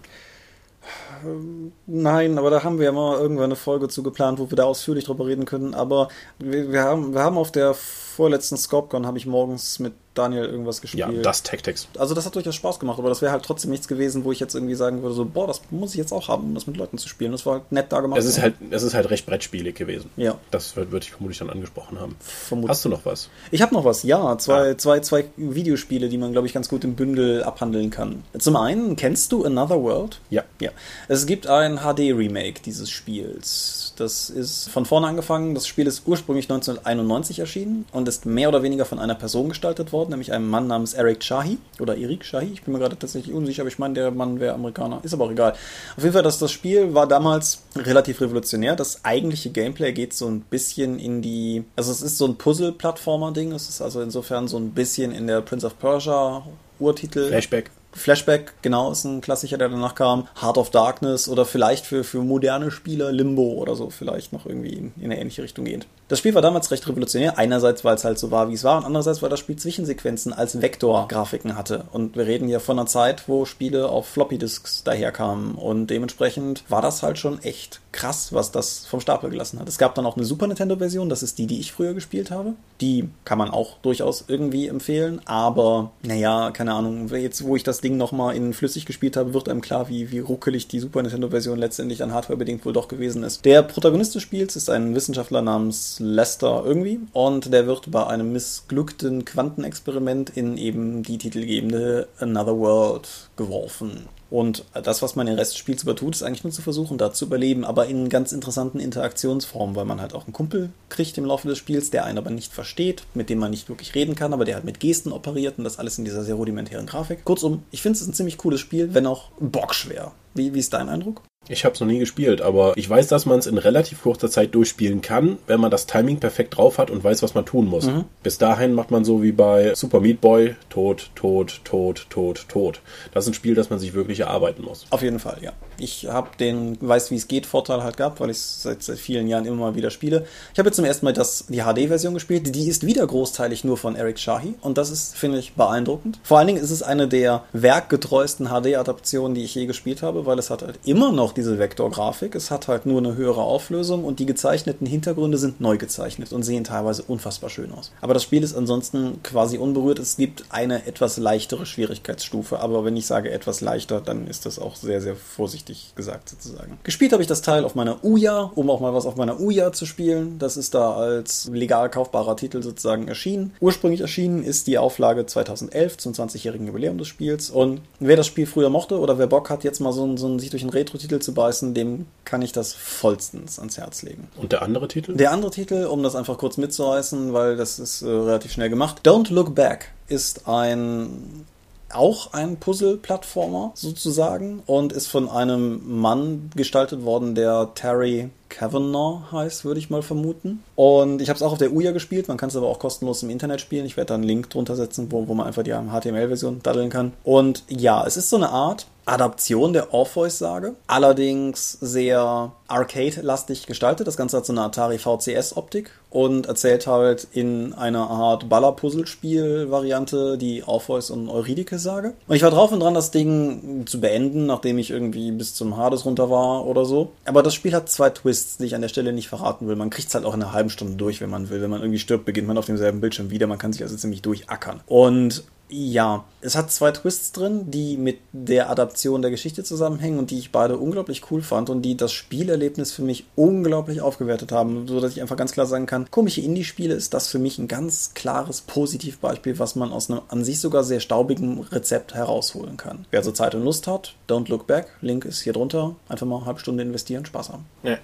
Nein, aber da haben wir ja mal irgendwann eine Folge zu geplant, wo wir da ausführlich drüber reden können. Aber wir, wir, haben, wir haben auf der vorletzten Scopcon, habe ich morgens mit Daniel irgendwas gespielt. Ja, das Tactics. Also das hat durchaus Spaß gemacht, aber das wäre halt trotzdem nichts gewesen, wo ich jetzt irgendwie sagen würde, so, boah, das muss ich jetzt auch haben, um das mit Leuten zu spielen. Das war halt nett da gemacht. Es ist halt, es ist halt recht brettspielig gewesen. Ja. Das würde würd ich vermutlich dann angesprochen haben. Vermutlich. Hast du noch was? Ich habe noch was, ja. Zwei, Ah. zwei, zwei Videospiele, die man, glaube ich, ganz gut im Bündel abhandeln kann. Zum einen, kennst du Another World? Ja. Ja. Es gibt ein HD-Remake dieses Spiels. Das ist von vorne angefangen. Das Spiel ist ursprünglich 1991 erschienen und ist mehr oder weniger von einer Person gestaltet worden, nämlich einem Mann namens Eric Shahi oder Eric Shahi. Ich bin mir gerade tatsächlich unsicher, aber ich meine, der Mann wäre Amerikaner. Ist aber auch egal. Auf jeden Fall, das, das Spiel war damals relativ revolutionär. Das eigentliche Gameplay geht so ein bisschen in die. Also, es ist so ein Puzzle-Plattformer-Ding. Es ist also insofern so ein bisschen in der Prince of Persia Urtitel. Flashback. Flashback, genau, ist ein Klassiker, der danach kam. Heart of Darkness oder vielleicht für, für moderne Spieler Limbo oder so, vielleicht noch irgendwie in, in eine ähnliche Richtung gehend. Das Spiel war damals recht revolutionär. Einerseits, weil es halt so war, wie es war, und andererseits, weil das Spiel Zwischensequenzen als Vektorgrafiken hatte. Und wir reden hier von einer Zeit, wo Spiele auf Floppy-Disks daherkamen. Und dementsprechend war das halt schon echt krass, was das vom Stapel gelassen hat. Es gab dann auch eine Super Nintendo-Version, das ist die, die ich früher gespielt habe. Die kann man auch durchaus irgendwie empfehlen, aber naja, keine Ahnung, jetzt wo ich das Ding nochmal in flüssig gespielt habe, wird einem klar, wie, wie ruckelig die Super Nintendo-Version letztendlich an Hardware bedingt wohl doch gewesen ist. Der Protagonist des Spiels ist ein Wissenschaftler namens Lester irgendwie und der wird bei einem missglückten Quantenexperiment in eben die titelgebende Another World geworfen. Und das, was man den Rest des Spiels übertut, ist eigentlich nur zu versuchen, da zu überleben, aber in ganz interessanten Interaktionsformen, weil man halt auch einen Kumpel kriegt im Laufe des Spiels, der einen aber nicht versteht, mit dem man nicht wirklich reden kann, aber der halt mit Gesten operiert und das alles in dieser sehr rudimentären Grafik. Kurzum, ich finde es ein ziemlich cooles Spiel, wenn auch bockschwer. Wie, wie ist dein Eindruck? Ich habe es noch nie gespielt, aber ich weiß, dass man es in relativ kurzer Zeit durchspielen kann, wenn man das Timing perfekt drauf hat und weiß, was man tun muss. Mhm. Bis dahin macht man so wie bei Super Meat Boy, tot, tot, tot, tot, tot. Das ist ein Spiel, das man sich wirklich erarbeiten muss. Auf jeden Fall, ja. Ich habe den weiß, wie es geht, Vorteil halt gehabt, weil ich es seit, seit vielen Jahren immer mal wieder spiele. Ich habe jetzt zum ersten Mal das, die HD-Version gespielt. Die ist wieder großteilig nur von Eric Shahi und das ist, finde ich, beeindruckend. Vor allen Dingen ist es eine der werkgetreuesten HD-Adaptionen, die ich je gespielt habe, weil es hat halt immer noch diese Vektorgrafik. Es hat halt nur eine höhere Auflösung und die gezeichneten Hintergründe sind neu gezeichnet und sehen teilweise unfassbar schön aus. Aber das Spiel ist ansonsten quasi unberührt. Es gibt eine etwas leichtere Schwierigkeitsstufe, aber wenn ich sage etwas leichter, dann ist das auch sehr, sehr vorsichtig gesagt sozusagen. Gespielt habe ich das Teil auf meiner Ouya, um auch mal was auf meiner Ouya zu spielen. Das ist da als legal kaufbarer Titel sozusagen erschienen. Ursprünglich erschienen ist die Auflage 2011 zum 20-jährigen Jubiläum des Spiels und wer das Spiel früher mochte oder wer Bock hat, jetzt mal so, so sich durch einen Retro-Titel zu beißen, dem kann ich das vollstens ans Herz legen. Und der andere Titel? Der andere Titel, um das einfach kurz mitzureißen, weil das ist äh, relativ schnell gemacht. Don't Look Back ist ein auch ein Puzzle-Plattformer sozusagen und ist von einem Mann gestaltet worden, der Terry Kavanagh heißt, würde ich mal vermuten. Und ich habe es auch auf der Uja gespielt, man kann es aber auch kostenlos im Internet spielen. Ich werde da einen Link drunter setzen, wo, wo man einfach die HTML-Version daddeln kann. Und ja, es ist so eine Art Adaption der Orpheus-Sage, allerdings sehr arcade-lastig gestaltet. Das Ganze hat so eine Atari VCS-Optik und erzählt halt in einer Art Baller-Puzzlespiel-Variante die Orpheus- und Eurydike-Sage. Und ich war drauf und dran, das Ding zu beenden, nachdem ich irgendwie bis zum Hades runter war oder so. Aber das Spiel hat zwei Twists, die ich an der Stelle nicht verraten will. Man kriegt es halt auch in einer halben Stunde durch, wenn man will. Wenn man irgendwie stirbt, beginnt man auf demselben Bildschirm wieder. Man kann sich also ziemlich durchackern. Und ja, es hat zwei Twists drin, die mit der Adaption der Geschichte zusammenhängen und die ich beide unglaublich cool fand und die das Spielerlebnis für mich unglaublich aufgewertet haben, so dass ich einfach ganz klar sagen kann, komische Indie-Spiele ist das für mich ein ganz klares Positivbeispiel, was man aus einem an sich sogar sehr staubigen Rezept herausholen kann. Wer so Zeit und Lust hat, don't look back, Link ist hier drunter, einfach mal eine halbe Stunde investieren, Spaß haben. Ja.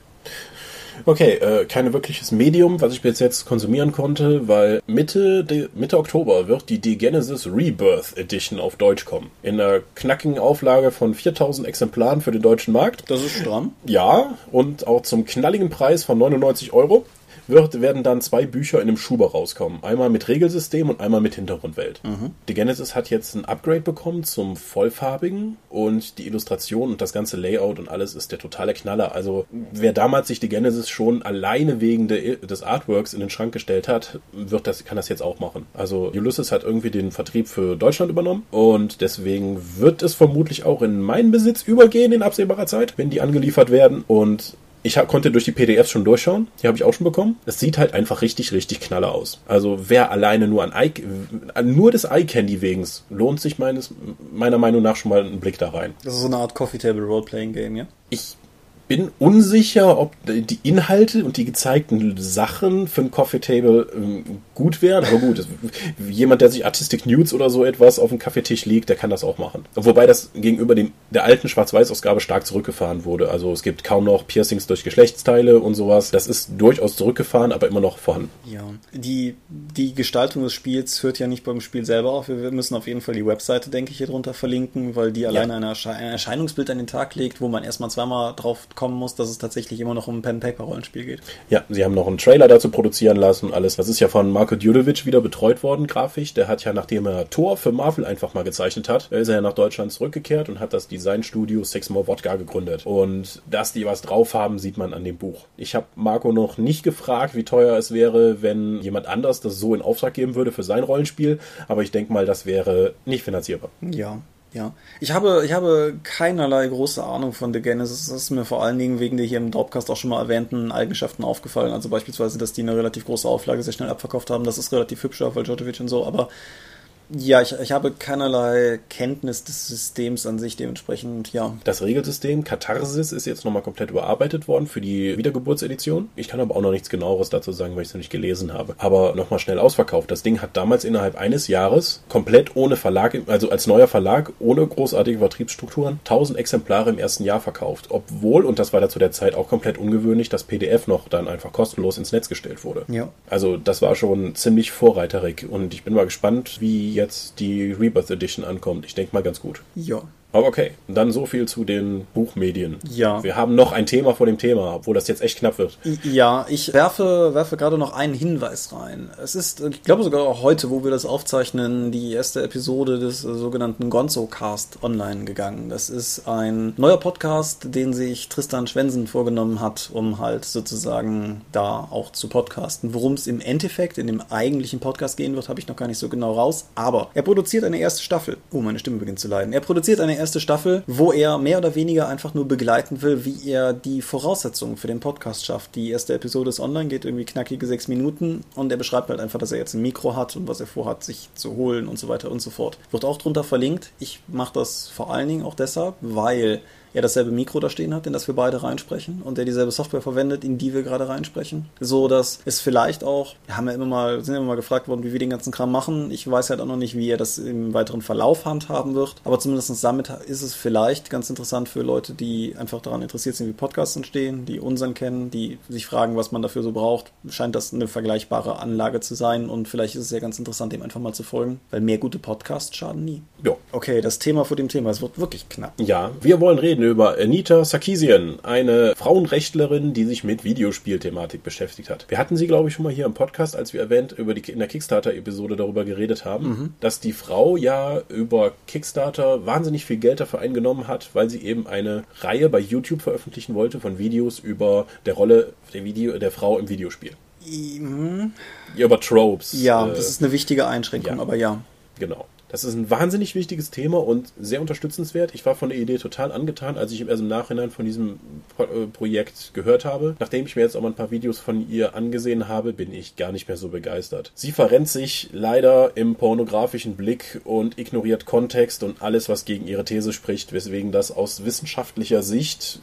Okay, äh, kein wirkliches Medium, was ich bis jetzt konsumieren konnte, weil Mitte, de, Mitte Oktober wird die D-Genesis Rebirth Edition auf Deutsch kommen. In einer knackigen Auflage von 4000 Exemplaren für den deutschen Markt. Das ist stramm. Ja, und auch zum knalligen Preis von 99 Euro wird, werden dann zwei Bücher in einem Schuber rauskommen. Einmal mit Regelsystem und einmal mit Hintergrundwelt. Mhm. Die Genesis hat jetzt ein Upgrade bekommen zum vollfarbigen und die Illustration und das ganze Layout und alles ist der totale Knaller. Also wer damals sich die Genesis schon alleine wegen de, des Artworks in den Schrank gestellt hat, wird das, kann das jetzt auch machen. Also Ulysses hat irgendwie den Vertrieb für Deutschland übernommen und deswegen wird es vermutlich auch in meinen Besitz übergehen in absehbarer Zeit, wenn die angeliefert werden und ich konnte durch die PDFs schon durchschauen. Die habe ich auch schon bekommen. Es sieht halt einfach richtig, richtig knaller aus. Also wer alleine nur an Eye, nur des Eye Candy wegen lohnt sich meines, meiner Meinung nach schon mal einen Blick da rein. Das ist so eine Art Coffee Table Roleplaying Game, ja? Ich bin unsicher, ob die Inhalte und die gezeigten Sachen für ein Coffee Table ähm, gut wären. Aber gut, jemand, der sich Artistic Nudes oder so etwas auf dem Kaffeetisch legt, der kann das auch machen. Wobei das gegenüber dem, der alten Schwarz-Weiß-Ausgabe stark zurückgefahren wurde. Also es gibt kaum noch Piercings durch Geschlechtsteile und sowas. Das ist durchaus zurückgefahren, aber immer noch vorhanden. Ja, die, die Gestaltung des Spiels hört ja nicht beim Spiel selber auf. Wir müssen auf jeden Fall die Webseite, denke ich, hier drunter verlinken, weil die alleine ja. ein Erscheinungsbild an den Tag legt, wo man erstmal zweimal drauf kommen muss, dass es tatsächlich immer noch um ein Pen-Paper-Rollenspiel geht. Ja, sie haben noch einen Trailer dazu produzieren lassen und alles. Das ist ja von Marco Djudovic wieder betreut worden, grafisch. Der hat ja, nachdem er Tor für Marvel einfach mal gezeichnet hat, ist er ja nach Deutschland zurückgekehrt und hat das Designstudio Six More Wodka gegründet. Und dass die was drauf haben, sieht man an dem Buch. Ich habe Marco noch nicht gefragt, wie teuer es wäre, wenn jemand anders das so in Auftrag geben würde für sein Rollenspiel, aber ich denke mal, das wäre nicht finanzierbar. Ja, ja, ich habe, ich habe keinerlei große Ahnung von The Genesis. Das ist mir vor allen Dingen wegen der hier im Dropcast auch schon mal erwähnten Eigenschaften aufgefallen. Also beispielsweise, dass die eine relativ große Auflage sehr schnell abverkauft haben. Das ist relativ hübsch, weil Djokovic und so, aber ja, ich, ich habe keinerlei Kenntnis des Systems an sich, dementsprechend, ja. Das Regelsystem Katharsis ist jetzt nochmal komplett überarbeitet worden für die Wiedergeburtsedition. Ich kann aber auch noch nichts genaueres dazu sagen, weil ich es noch nicht gelesen habe. Aber nochmal schnell ausverkauft. Das Ding hat damals innerhalb eines Jahres komplett ohne Verlag, also als neuer Verlag, ohne großartige Vertriebsstrukturen, 1000 Exemplare im ersten Jahr verkauft. Obwohl, und das war da zu der Zeit auch komplett ungewöhnlich, das PDF noch dann einfach kostenlos ins Netz gestellt wurde. Ja. Also das war schon ziemlich vorreiterig und ich bin mal gespannt, wie jetzt die Rebirth Edition ankommt. Ich denke mal ganz gut. Ja. Aber okay, dann so viel zu den Buchmedien. Ja. Wir haben noch ein Thema vor dem Thema, obwohl das jetzt echt knapp wird. Ja, ich werfe, werfe gerade noch einen Hinweis rein. Es ist, ich glaube sogar auch heute, wo wir das aufzeichnen, die erste Episode des sogenannten Gonzo-Cast online gegangen. Das ist ein neuer Podcast, den sich Tristan Schwensen vorgenommen hat, um halt sozusagen da auch zu podcasten. Worum es im Endeffekt in dem eigentlichen Podcast gehen wird, habe ich noch gar nicht so genau raus. Aber er produziert eine erste Staffel. Oh, meine Stimme beginnt zu leiden. Er produziert eine erste Staffel, wo er mehr oder weniger einfach nur begleiten will, wie er die Voraussetzungen für den Podcast schafft. Die erste Episode ist online, geht irgendwie knackige sechs Minuten und er beschreibt halt einfach, dass er jetzt ein Mikro hat und was er vorhat, sich zu holen und so weiter und so fort. Wird auch drunter verlinkt. Ich mache das vor allen Dingen auch deshalb, weil er dasselbe Mikro da stehen hat, in das wir beide reinsprechen und der dieselbe Software verwendet, in die wir gerade reinsprechen. So dass es vielleicht auch, wir haben ja immer mal, sind immer mal gefragt worden, wie wir den ganzen Kram machen. Ich weiß halt auch noch nicht, wie er das im weiteren Verlauf handhaben wird. Aber zumindest damit ist es vielleicht ganz interessant für Leute, die einfach daran interessiert sind, wie Podcasts entstehen, die unseren kennen, die sich fragen, was man dafür so braucht. Scheint das eine vergleichbare Anlage zu sein und vielleicht ist es ja ganz interessant, dem einfach mal zu folgen, weil mehr gute Podcasts schaden nie. Ja. Okay, das Thema vor dem Thema, es wird wirklich knapp. Ja, wir wollen reden über Anita Sarkeesian, eine Frauenrechtlerin, die sich mit Videospielthematik beschäftigt hat. Wir hatten sie, glaube ich, schon mal hier im Podcast, als wir erwähnt über die in der Kickstarter-Episode darüber geredet haben, mhm. dass die Frau ja über Kickstarter wahnsinnig viel Geld dafür eingenommen hat, weil sie eben eine Reihe bei YouTube veröffentlichen wollte von Videos über der Rolle der, Video, der Frau im Videospiel. Mhm. Ja, über Tropes. Ja, äh, das ist eine wichtige Einschränkung, ja. aber ja. Genau. Das ist ein wahnsinnig wichtiges Thema und sehr unterstützenswert. Ich war von der Idee total angetan, als ich erst im Nachhinein von diesem Pro Projekt gehört habe. Nachdem ich mir jetzt auch mal ein paar Videos von ihr angesehen habe, bin ich gar nicht mehr so begeistert. Sie verrennt sich leider im pornografischen Blick und ignoriert Kontext und alles, was gegen ihre These spricht, weswegen das aus wissenschaftlicher Sicht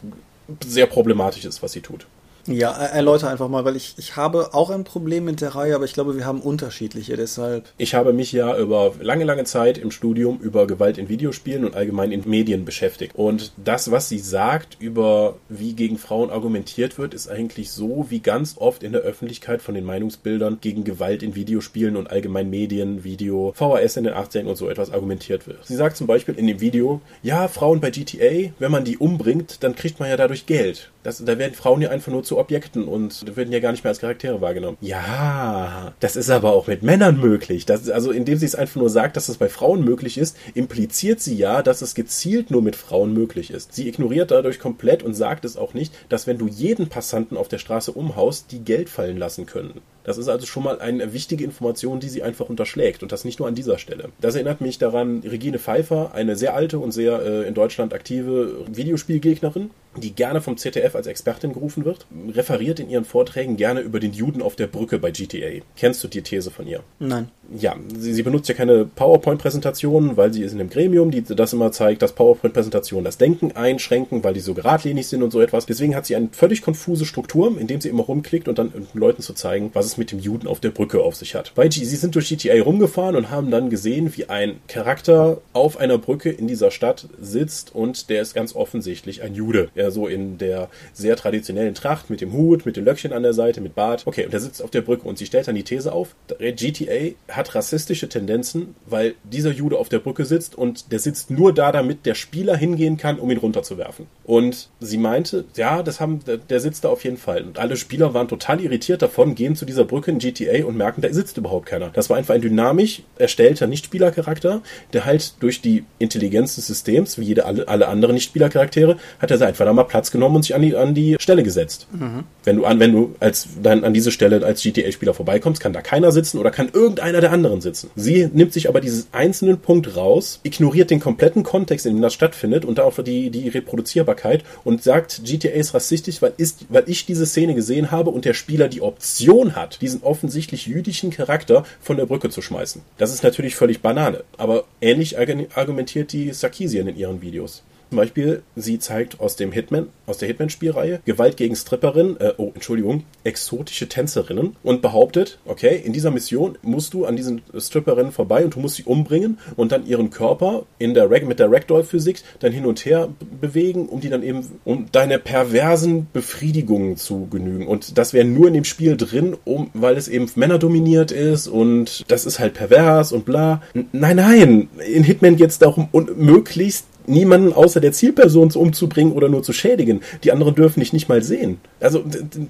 sehr problematisch ist, was sie tut. Ja, erläutere einfach mal, weil ich, ich habe auch ein Problem mit der Reihe, aber ich glaube, wir haben unterschiedliche, deshalb. Ich habe mich ja über lange, lange Zeit im Studium über Gewalt in Videospielen und allgemein in Medien beschäftigt. Und das, was sie sagt über wie gegen Frauen argumentiert wird, ist eigentlich so, wie ganz oft in der Öffentlichkeit von den Meinungsbildern gegen Gewalt in Videospielen und allgemein Medien, Video, VHS in den 80ern und so etwas argumentiert wird. Sie sagt zum Beispiel in dem Video, ja, Frauen bei GTA, wenn man die umbringt, dann kriegt man ja dadurch Geld. Das, da werden Frauen ja einfach nur zu Objekten und werden ja gar nicht mehr als Charaktere wahrgenommen. Ja, das ist aber auch mit Männern möglich. Das, also indem sie es einfach nur sagt, dass es bei Frauen möglich ist, impliziert sie ja, dass es gezielt nur mit Frauen möglich ist. Sie ignoriert dadurch komplett und sagt es auch nicht, dass wenn du jeden Passanten auf der Straße umhaust, die Geld fallen lassen können. Das ist also schon mal eine wichtige Information, die sie einfach unterschlägt und das nicht nur an dieser Stelle. Das erinnert mich daran, Regine Pfeiffer, eine sehr alte und sehr äh, in Deutschland aktive Videospielgegnerin, die gerne vom ZDF als Expertin gerufen wird, referiert in ihren Vorträgen gerne über den Juden auf der Brücke bei GTA. Kennst du die These von ihr? Nein. Ja, sie, sie benutzt ja keine PowerPoint-Präsentationen, weil sie ist in einem Gremium, die das immer zeigt, dass PowerPoint-Präsentationen das Denken einschränken, weil die so geradlinig sind und so etwas. Deswegen hat sie eine völlig konfuse Struktur, indem sie immer rumklickt und dann Leuten zu zeigen, was es mit dem Juden auf der Brücke auf sich hat. Weil sie sind durch GTA rumgefahren und haben dann gesehen, wie ein Charakter auf einer Brücke in dieser Stadt sitzt und der ist ganz offensichtlich ein Jude. Er so in der sehr traditionellen Tracht mit dem Hut, mit den Löckchen an der Seite, mit Bart. Okay, und der sitzt auf der Brücke und sie stellt dann die These auf, GTA hat rassistische Tendenzen, weil dieser Jude auf der Brücke sitzt und der sitzt nur da, damit der Spieler hingehen kann, um ihn runterzuwerfen. Und sie meinte, ja, das haben, der sitzt da auf jeden Fall. Und alle Spieler waren total irritiert davon, gehen zu dieser Brücke in GTA und merken, da sitzt überhaupt keiner. Das war einfach ein dynamisch erstellter Nichtspielercharakter, der halt durch die Intelligenz des Systems, wie jede, alle, alle anderen Nichtspielercharaktere, hat er einfach da mal Platz genommen und sich an die, an die Stelle gesetzt. Mhm. Wenn du an, wenn du als dann an diese Stelle als GTA-Spieler vorbeikommst, kann da keiner sitzen oder kann irgendeiner der anderen sitzen. Sie nimmt sich aber diesen einzelnen Punkt raus, ignoriert den kompletten Kontext, in dem das stattfindet und auch die, die Reproduzierbarkeit und sagt, GTA ist rassistisch, weil, ist, weil ich diese Szene gesehen habe und der Spieler die Option hat, diesen offensichtlich jüdischen Charakter von der Brücke zu schmeißen. Das ist natürlich völlig Banane, aber ähnlich argumentiert die Sarkisian in ihren Videos. Zum Beispiel, sie zeigt aus dem Hitman, aus der Hitman-Spielreihe Gewalt gegen Stripperinnen, äh, oh, Entschuldigung, exotische Tänzerinnen und behauptet, okay, in dieser Mission musst du an diesen Stripperinnen vorbei und du musst sie umbringen und dann ihren Körper in der mit der Ragdoll-Physik dann hin und her bewegen, um die dann eben, um deine perversen Befriedigungen zu genügen. Und das wäre nur in dem Spiel drin, um, weil es eben männerdominiert ist und das ist halt pervers und bla. Nein, nein, in Hitman geht es darum, möglichst niemanden außer der Zielperson umzubringen oder nur zu schädigen. Die anderen dürfen dich nicht mal sehen. Also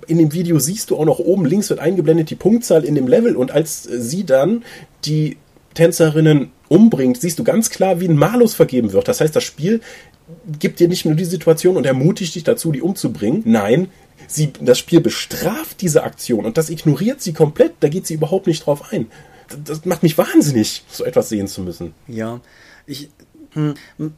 in dem Video siehst du auch noch oben links wird eingeblendet die Punktzahl in dem Level und als sie dann die Tänzerinnen umbringt, siehst du ganz klar, wie ein Malus vergeben wird. Das heißt, das Spiel gibt dir nicht nur die Situation und ermutigt dich dazu, die umzubringen. Nein, sie, das Spiel bestraft diese Aktion und das ignoriert sie komplett. Da geht sie überhaupt nicht drauf ein. Das macht mich wahnsinnig, so etwas sehen zu müssen. Ja, ich,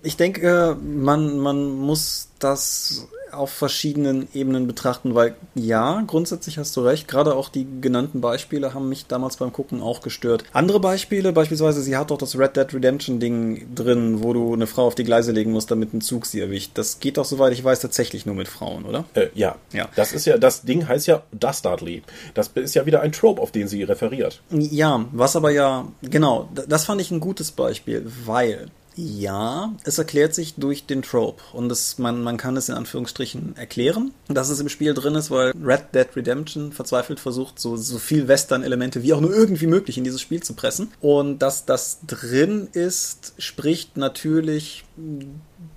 ich denke, man, man muss das auf verschiedenen Ebenen betrachten, weil ja, grundsätzlich hast du recht, gerade auch die genannten Beispiele haben mich damals beim Gucken auch gestört. Andere Beispiele, beispielsweise, sie hat doch das Red Dead Redemption Ding drin, wo du eine Frau auf die Gleise legen musst, damit ein Zug sie erwischt. Das geht doch, soweit ich weiß, tatsächlich nur mit Frauen, oder? Äh, ja. ja. Das ist ja, das Ding heißt ja Dastardly. Das ist ja wieder ein Trope, auf den sie referiert. Ja, was aber ja, genau, das fand ich ein gutes Beispiel, weil ja, es erklärt sich durch den Trope und das, man, man kann es in Anführungsstrichen erklären, dass es im Spiel drin ist, weil Red Dead Redemption verzweifelt versucht, so, so viel Western-Elemente wie auch nur irgendwie möglich in dieses Spiel zu pressen. Und dass das drin ist, spricht natürlich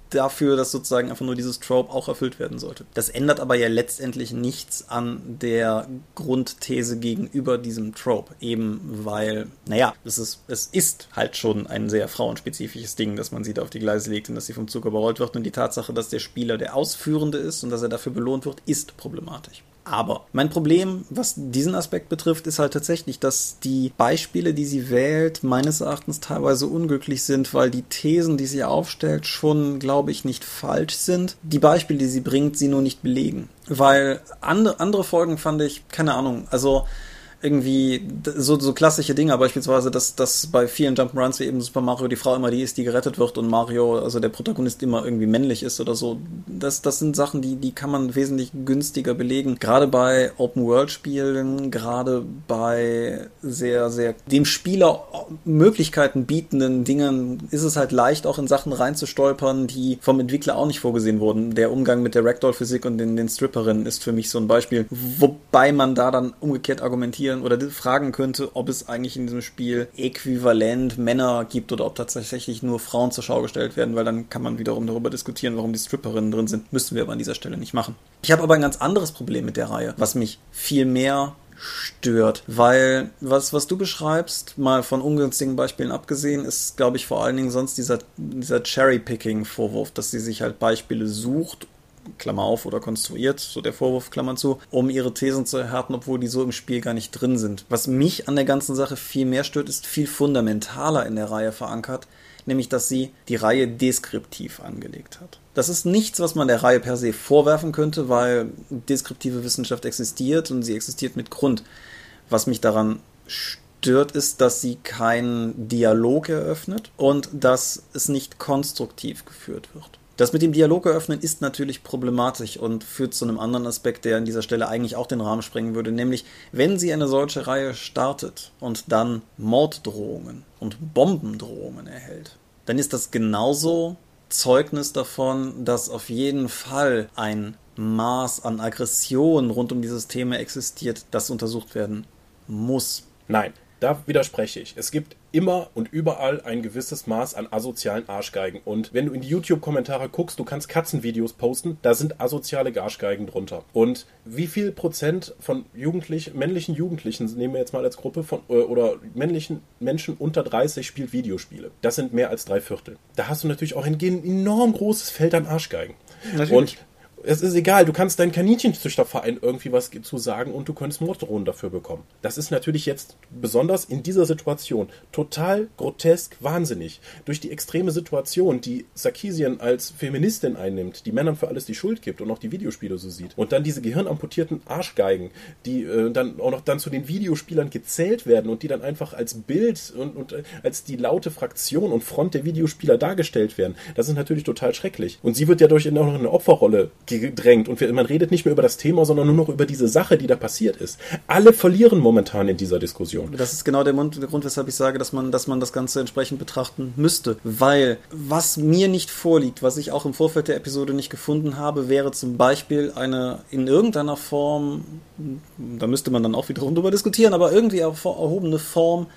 dafür, dass sozusagen einfach nur dieses Trope auch erfüllt werden sollte. Das ändert aber ja letztendlich nichts an der Grundthese gegenüber diesem Trope, eben weil, naja, es ist, es ist halt schon ein sehr frauenspezifisches Ding, dass man sie da auf die Gleise legt und dass sie vom Zug überrollt wird und die Tatsache, dass der Spieler der Ausführende ist und dass er dafür belohnt wird, ist problematisch. Aber mein Problem, was diesen Aspekt betrifft, ist halt tatsächlich, dass die Beispiele, die sie wählt, meines Erachtens teilweise unglücklich sind, weil die Thesen, die sie aufstellt, schon, glaube ich, nicht falsch sind. Die Beispiele, die sie bringt, sie nur nicht belegen. Weil andere, andere Folgen fand ich, keine Ahnung, also irgendwie so, so klassische Dinge, beispielsweise, dass, dass bei vielen Jump'n'Runs wie eben Super Mario die Frau immer die ist, die gerettet wird und Mario, also der Protagonist immer irgendwie männlich ist oder so. Das, das sind Sachen, die, die kann man wesentlich günstiger belegen. Gerade bei Open-World-Spielen, gerade bei sehr, sehr dem Spieler Möglichkeiten bietenden Dingen ist es halt leicht, auch in Sachen reinzustolpern, die vom Entwickler auch nicht vorgesehen wurden. Der Umgang mit der Ragdoll-Physik und den, den Stripperinnen ist für mich so ein Beispiel, wobei man da dann umgekehrt argumentiert, diskutieren oder fragen könnte, ob es eigentlich in diesem Spiel äquivalent Männer gibt oder ob tatsächlich nur Frauen zur Schau gestellt werden, weil dann kann man wiederum darüber diskutieren, warum die Stripperinnen drin sind. Müssen wir aber an dieser Stelle nicht machen. Ich habe aber ein ganz anderes Problem mit der Reihe, was mich viel mehr stört, weil was, was du beschreibst, mal von ungünstigen Beispielen abgesehen, ist, glaube ich, vor allen Dingen sonst dieser, dieser Cherry-Picking-Vorwurf, dass sie sich halt Beispiele sucht Klammer auf, oder konstruiert, so der Vorwurf, Klammer zu, um ihre Thesen zu erhärten, obwohl die so im Spiel gar nicht drin sind. Was mich an der ganzen Sache viel mehr stört, ist viel fundamentaler in der Reihe verankert, nämlich dass sie die Reihe deskriptiv angelegt hat. Das ist nichts, was man der Reihe per se vorwerfen könnte, weil deskriptive Wissenschaft existiert und sie existiert mit Grund. Was mich daran stört, ist, dass sie keinen Dialog eröffnet und dass es nicht konstruktiv geführt wird. Das mit dem Dialog eröffnen ist natürlich problematisch und führt zu einem anderen Aspekt, der an dieser Stelle eigentlich auch den Rahmen sprengen würde, nämlich wenn sie eine solche Reihe startet und dann Morddrohungen und Bombendrohungen erhält, dann ist das genauso Zeugnis davon, dass auf jeden Fall ein Maß an Aggression rund um dieses Thema existiert, das untersucht werden muss. Nein, da widerspreche ich. Es gibt immer und überall ein gewisses Maß an asozialen Arschgeigen. Und wenn du in die YouTube-Kommentare guckst, du kannst Katzenvideos posten, da sind asoziale Arschgeigen drunter. Und wie viel Prozent von Jugendlichen, männlichen Jugendlichen, nehmen wir jetzt mal als Gruppe von, äh, oder männlichen Menschen unter 30 spielt Videospiele? Das sind mehr als drei Viertel. Da hast du natürlich auch ein enorm großes Feld an Arschgeigen. Natürlich. Und es ist egal, du kannst deinen Kaninchenzüchterverein irgendwie was zu sagen und du könntest Morddrohungen dafür bekommen. Das ist natürlich jetzt besonders in dieser Situation total grotesk wahnsinnig. Durch die extreme Situation, die Sarkisian als Feministin einnimmt, die Männern für alles die Schuld gibt und auch die Videospiele so sieht. Und dann diese gehirnamputierten Arschgeigen, die äh, dann auch noch dann zu den Videospielern gezählt werden und die dann einfach als Bild und, und äh, als die laute Fraktion und Front der Videospieler dargestellt werden. Das ist natürlich total schrecklich. Und sie wird ja durch eine Opferrolle gedrängt und man redet nicht mehr über das Thema, sondern nur noch über diese Sache, die da passiert ist. Alle verlieren momentan in dieser Diskussion. Das ist genau der, Grund, weshalb ich sage, dass man, dass man das Ganze entsprechend betrachten müsste. Weil was mir nicht vorliegt, was ich auch im Vorfeld der Episode nicht gefunden habe, wäre zum Beispiel eine in irgendeiner Form, da müsste man dann auch wiederum drüber diskutieren, aber irgendwie erhobene Form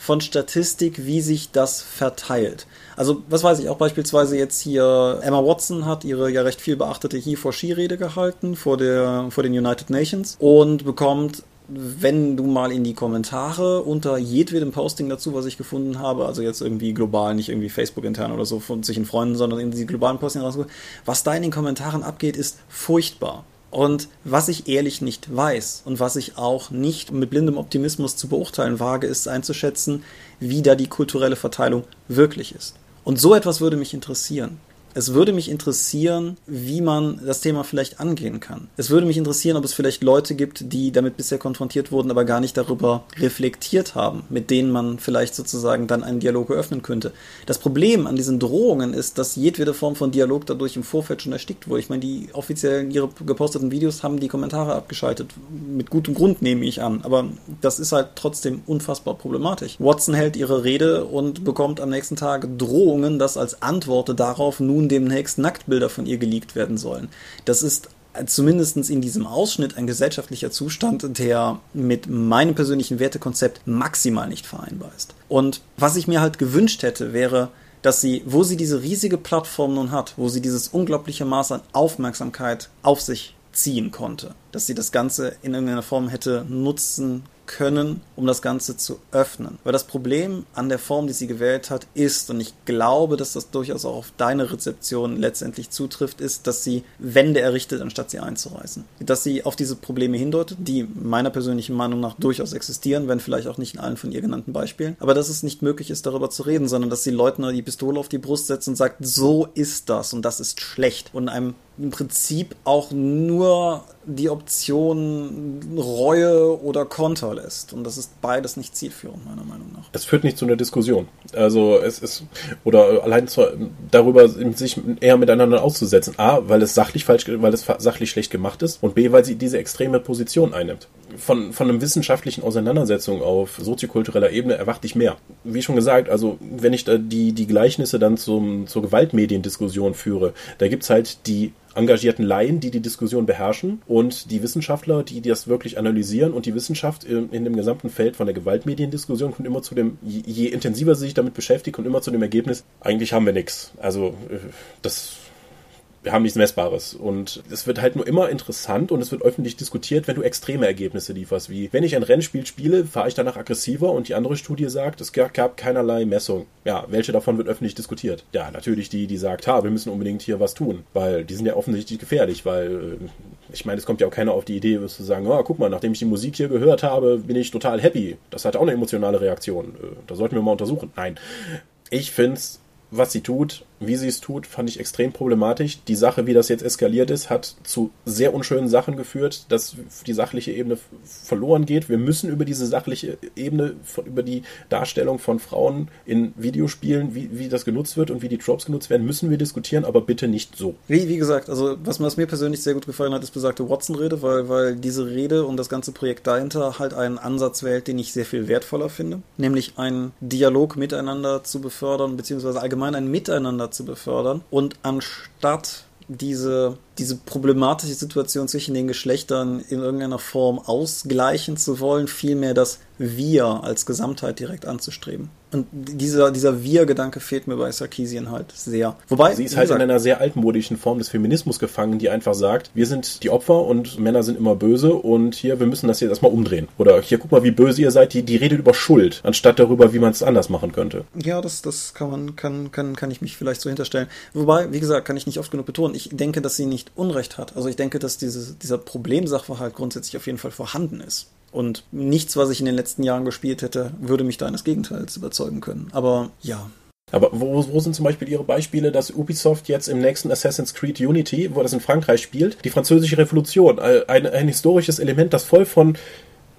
von Statistik, wie sich das verteilt. Also, was weiß ich, auch beispielsweise jetzt hier Emma Watson hat ihre ja recht viel beachtete He-for-She-Rede gehalten vor, der, vor den United Nations und bekommt wenn du mal in die Kommentare unter jedwedem Posting dazu, was ich gefunden habe, also jetzt irgendwie global, nicht irgendwie Facebook intern oder so von sich in Freunden, sondern in die globalen Postings rausgucken, was da in den Kommentaren abgeht, ist furchtbar. Und was ich ehrlich nicht weiß und was ich auch nicht mit blindem Optimismus zu beurteilen wage, ist einzuschätzen, wie da die kulturelle Verteilung wirklich ist. Und so etwas würde mich interessieren. Es würde mich interessieren, wie man das Thema vielleicht angehen kann. Es würde mich interessieren, ob es vielleicht Leute gibt, die damit bisher konfrontiert wurden, aber gar nicht darüber reflektiert haben, mit denen man vielleicht sozusagen dann einen Dialog eröffnen könnte. Das Problem an diesen Drohungen ist, dass jedwede Form von Dialog dadurch im Vorfeld schon erstickt wurde. Ich meine, die offiziell ihre geposteten Videos haben die Kommentare abgeschaltet. Mit gutem Grund nehme ich an. Aber das ist halt trotzdem unfassbar problematisch. Watson hält ihre Rede und bekommt am nächsten Tag Drohungen, dass als Antwort darauf nun demnächst Nacktbilder von ihr geleakt werden sollen. Das ist zumindest in diesem Ausschnitt ein gesellschaftlicher Zustand, der mit meinem persönlichen Wertekonzept maximal nicht vereinbar ist. Und was ich mir halt gewünscht hätte, wäre, dass sie, wo sie diese riesige Plattform nun hat, wo sie dieses unglaubliche Maß an Aufmerksamkeit auf sich ziehen konnte, dass sie das Ganze in irgendeiner Form hätte nutzen können, um das Ganze zu öffnen. Weil das Problem an der Form, die sie gewählt hat, ist, und ich glaube, dass das durchaus auch auf deine Rezeption letztendlich zutrifft, ist, dass sie Wände errichtet, anstatt sie einzureißen. Dass sie auf diese Probleme hindeutet, die meiner persönlichen Meinung nach durchaus existieren, wenn vielleicht auch nicht in allen von ihr genannten Beispielen, aber dass es nicht möglich ist, darüber zu reden, sondern dass sie Leuten die Pistole auf die Brust setzt und sagt, so ist das und das ist schlecht und einem im Prinzip auch nur die Option Reue oder Konter lässt. Und das ist beides nicht zielführend, meiner Meinung nach. Es führt nicht zu einer Diskussion. Also es ist, oder allein zu, darüber sich eher miteinander auszusetzen. A, weil es sachlich falsch, weil es sachlich schlecht gemacht ist. Und B, weil sie diese extreme Position einnimmt. Von, von einer wissenschaftlichen Auseinandersetzung auf soziokultureller Ebene erwarte ich mehr. Wie schon gesagt, also wenn ich da die, die Gleichnisse dann zum, zur Gewaltmediendiskussion führe, da gibt's halt die engagierten Laien, die die Diskussion beherrschen und die Wissenschaftler, die das wirklich analysieren und die Wissenschaft in, in dem gesamten Feld von der Gewaltmediendiskussion kommt immer zu dem, je, je intensiver sie sich damit beschäftigt, kommt immer zu dem Ergebnis, eigentlich haben wir nichts. Also äh, das wir haben nichts Messbares. Und es wird halt nur immer interessant und es wird öffentlich diskutiert, wenn du extreme Ergebnisse lieferst. Wie wenn ich ein Rennspiel spiele, fahre ich danach aggressiver und die andere Studie sagt, es gab keinerlei Messung. Ja, welche davon wird öffentlich diskutiert? Ja, natürlich die, die sagt, ha, wir müssen unbedingt hier was tun, weil die sind ja offensichtlich gefährlich, weil äh, ich meine, es kommt ja auch keiner auf die Idee, zu sagen, oh, guck mal, nachdem ich die Musik hier gehört habe, bin ich total happy. Das hat auch eine emotionale Reaktion. Äh, da sollten wir mal untersuchen. Nein. Ich finde es was sie tut, wie sie es tut, fand ich extrem problematisch. Die Sache, wie das jetzt eskaliert ist, hat zu sehr unschönen Sachen geführt, dass die sachliche Ebene verloren geht. Wir müssen über diese sachliche Ebene, über die Darstellung von Frauen in Videospielen, wie, wie das genutzt wird und wie die Tropes genutzt werden, müssen wir diskutieren, aber bitte nicht so. Wie, wie gesagt, also was, was mir persönlich sehr gut gefallen hat, ist besagte Watson-Rede, weil, weil diese Rede und das ganze Projekt dahinter halt einen Ansatz wählt, den ich sehr viel wertvoller finde, nämlich einen Dialog miteinander zu befördern, beziehungsweise allgemein ein Miteinander zu befördern. Und anstatt diese, diese problematische Situation zwischen den Geschlechtern in irgendeiner Form ausgleichen zu wollen, vielmehr das Wir als Gesamtheit direkt anzustreben. Und dieser, dieser Wir-Gedanke fehlt mir bei Sarkisian halt sehr. Wobei. Sie ist halt gesagt, in einer sehr altmodischen Form des Feminismus gefangen, die einfach sagt, wir sind die Opfer und Männer sind immer böse und hier, wir müssen das jetzt erstmal umdrehen. Oder hier, guck mal, wie böse ihr seid, die, die redet über Schuld, anstatt darüber, wie man es anders machen könnte. Ja, das, das kann man, kann, kann, kann ich mich vielleicht so hinterstellen. Wobei, wie gesagt, kann ich nicht oft genug betonen, ich denke, dass sie nicht Unrecht hat. Also ich denke, dass diese, dieser Problemsachverhalt grundsätzlich auf jeden Fall vorhanden ist. Und nichts, was ich in den letzten Jahren gespielt hätte, würde mich da eines Gegenteils überzeugen können. Aber ja. Aber wo, wo sind zum Beispiel Ihre Beispiele, dass Ubisoft jetzt im nächsten Assassin's Creed Unity, wo das in Frankreich spielt, die französische Revolution, ein, ein historisches Element, das voll von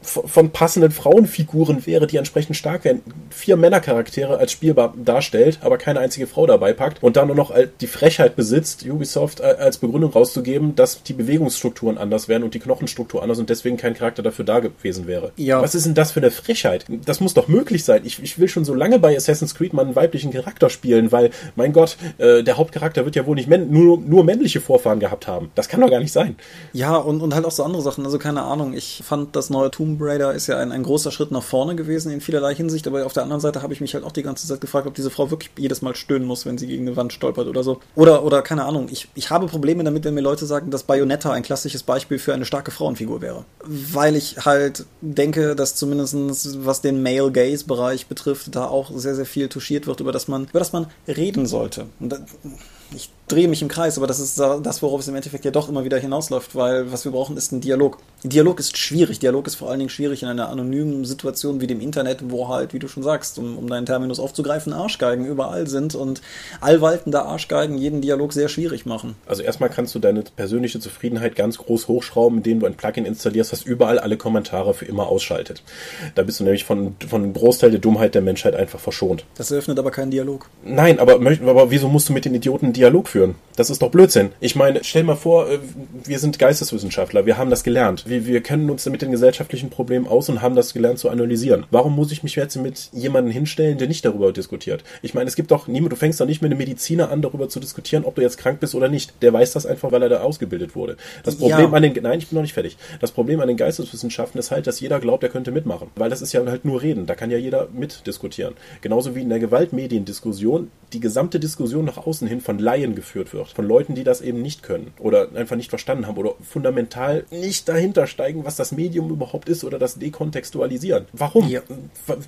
von passenden Frauenfiguren wäre, die entsprechend stark wären, vier Männercharaktere als spielbar darstellt, aber keine einzige Frau dabei packt und dann nur noch die Frechheit besitzt, Ubisoft als Begründung rauszugeben, dass die Bewegungsstrukturen anders wären und die Knochenstruktur anders und deswegen kein Charakter dafür da gewesen wäre. Ja. Was ist denn das für eine Frechheit? Das muss doch möglich sein. Ich, ich will schon so lange bei Assassin's Creed mal einen weiblichen Charakter spielen, weil, mein Gott, äh, der Hauptcharakter wird ja wohl nicht nur, nur männliche Vorfahren gehabt haben. Das kann doch gar nicht sein. Ja, und, und halt auch so andere Sachen. Also keine Ahnung, ich fand das neue Tomb Tomb Raider ist ja ein, ein großer Schritt nach vorne gewesen in vielerlei Hinsicht, aber auf der anderen Seite habe ich mich halt auch die ganze Zeit gefragt, ob diese Frau wirklich jedes Mal stöhnen muss, wenn sie gegen eine Wand stolpert oder so. Oder, oder keine Ahnung, ich, ich habe Probleme damit, wenn mir Leute sagen, dass Bayonetta ein klassisches Beispiel für eine starke Frauenfigur wäre. Weil ich halt denke, dass zumindest was den Male Gaze Bereich betrifft, da auch sehr, sehr viel touchiert wird, über das man, über das man reden sollte. Und ich drehe mich im Kreis, aber das ist das, worauf es im Endeffekt ja doch immer wieder hinausläuft, weil was wir brauchen, ist ein Dialog. Dialog ist schwierig. Dialog ist vor allen Dingen schwierig in einer anonymen Situation wie dem Internet, wo halt, wie du schon sagst, um, um deinen Terminus aufzugreifen, Arschgeigen überall sind und allwaltende Arschgeigen jeden Dialog sehr schwierig machen. Also erstmal kannst du deine persönliche Zufriedenheit ganz groß hochschrauben, indem du ein Plugin installierst, das überall alle Kommentare für immer ausschaltet. Da bist du nämlich von, von einem Großteil der Dummheit der Menschheit einfach verschont. Das eröffnet aber keinen Dialog. Nein, aber, aber wieso musst du mit den Idioten einen Dialog führen? Das ist doch Blödsinn. Ich meine, stell mal vor, äh, wir sind Geisteswissenschaftler, wir haben das gelernt. Wir, wir kennen uns mit den gesellschaftlichen Problemen aus und haben das gelernt zu analysieren. Warum muss ich mich jetzt mit jemandem hinstellen, der nicht darüber diskutiert? Ich meine, es gibt doch niemand, du fängst doch nicht mit einem Mediziner an, darüber zu diskutieren, ob du jetzt krank bist oder nicht. Der weiß das einfach, weil er da ausgebildet wurde. Das Problem ja. an den, nein, ich bin noch nicht fertig. Das Problem an den Geisteswissenschaften ist halt, dass jeder glaubt, er könnte mitmachen. Weil das ist ja halt nur reden. Da kann ja jeder mitdiskutieren. Genauso wie in der Gewaltmediendiskussion die gesamte Diskussion nach außen hin von Laien geführt wird. Von Leuten, die das eben nicht können oder einfach nicht verstanden haben oder fundamental nicht dahinter steigen, was das Medium überhaupt ist oder das dekontextualisieren. Warum? Ja.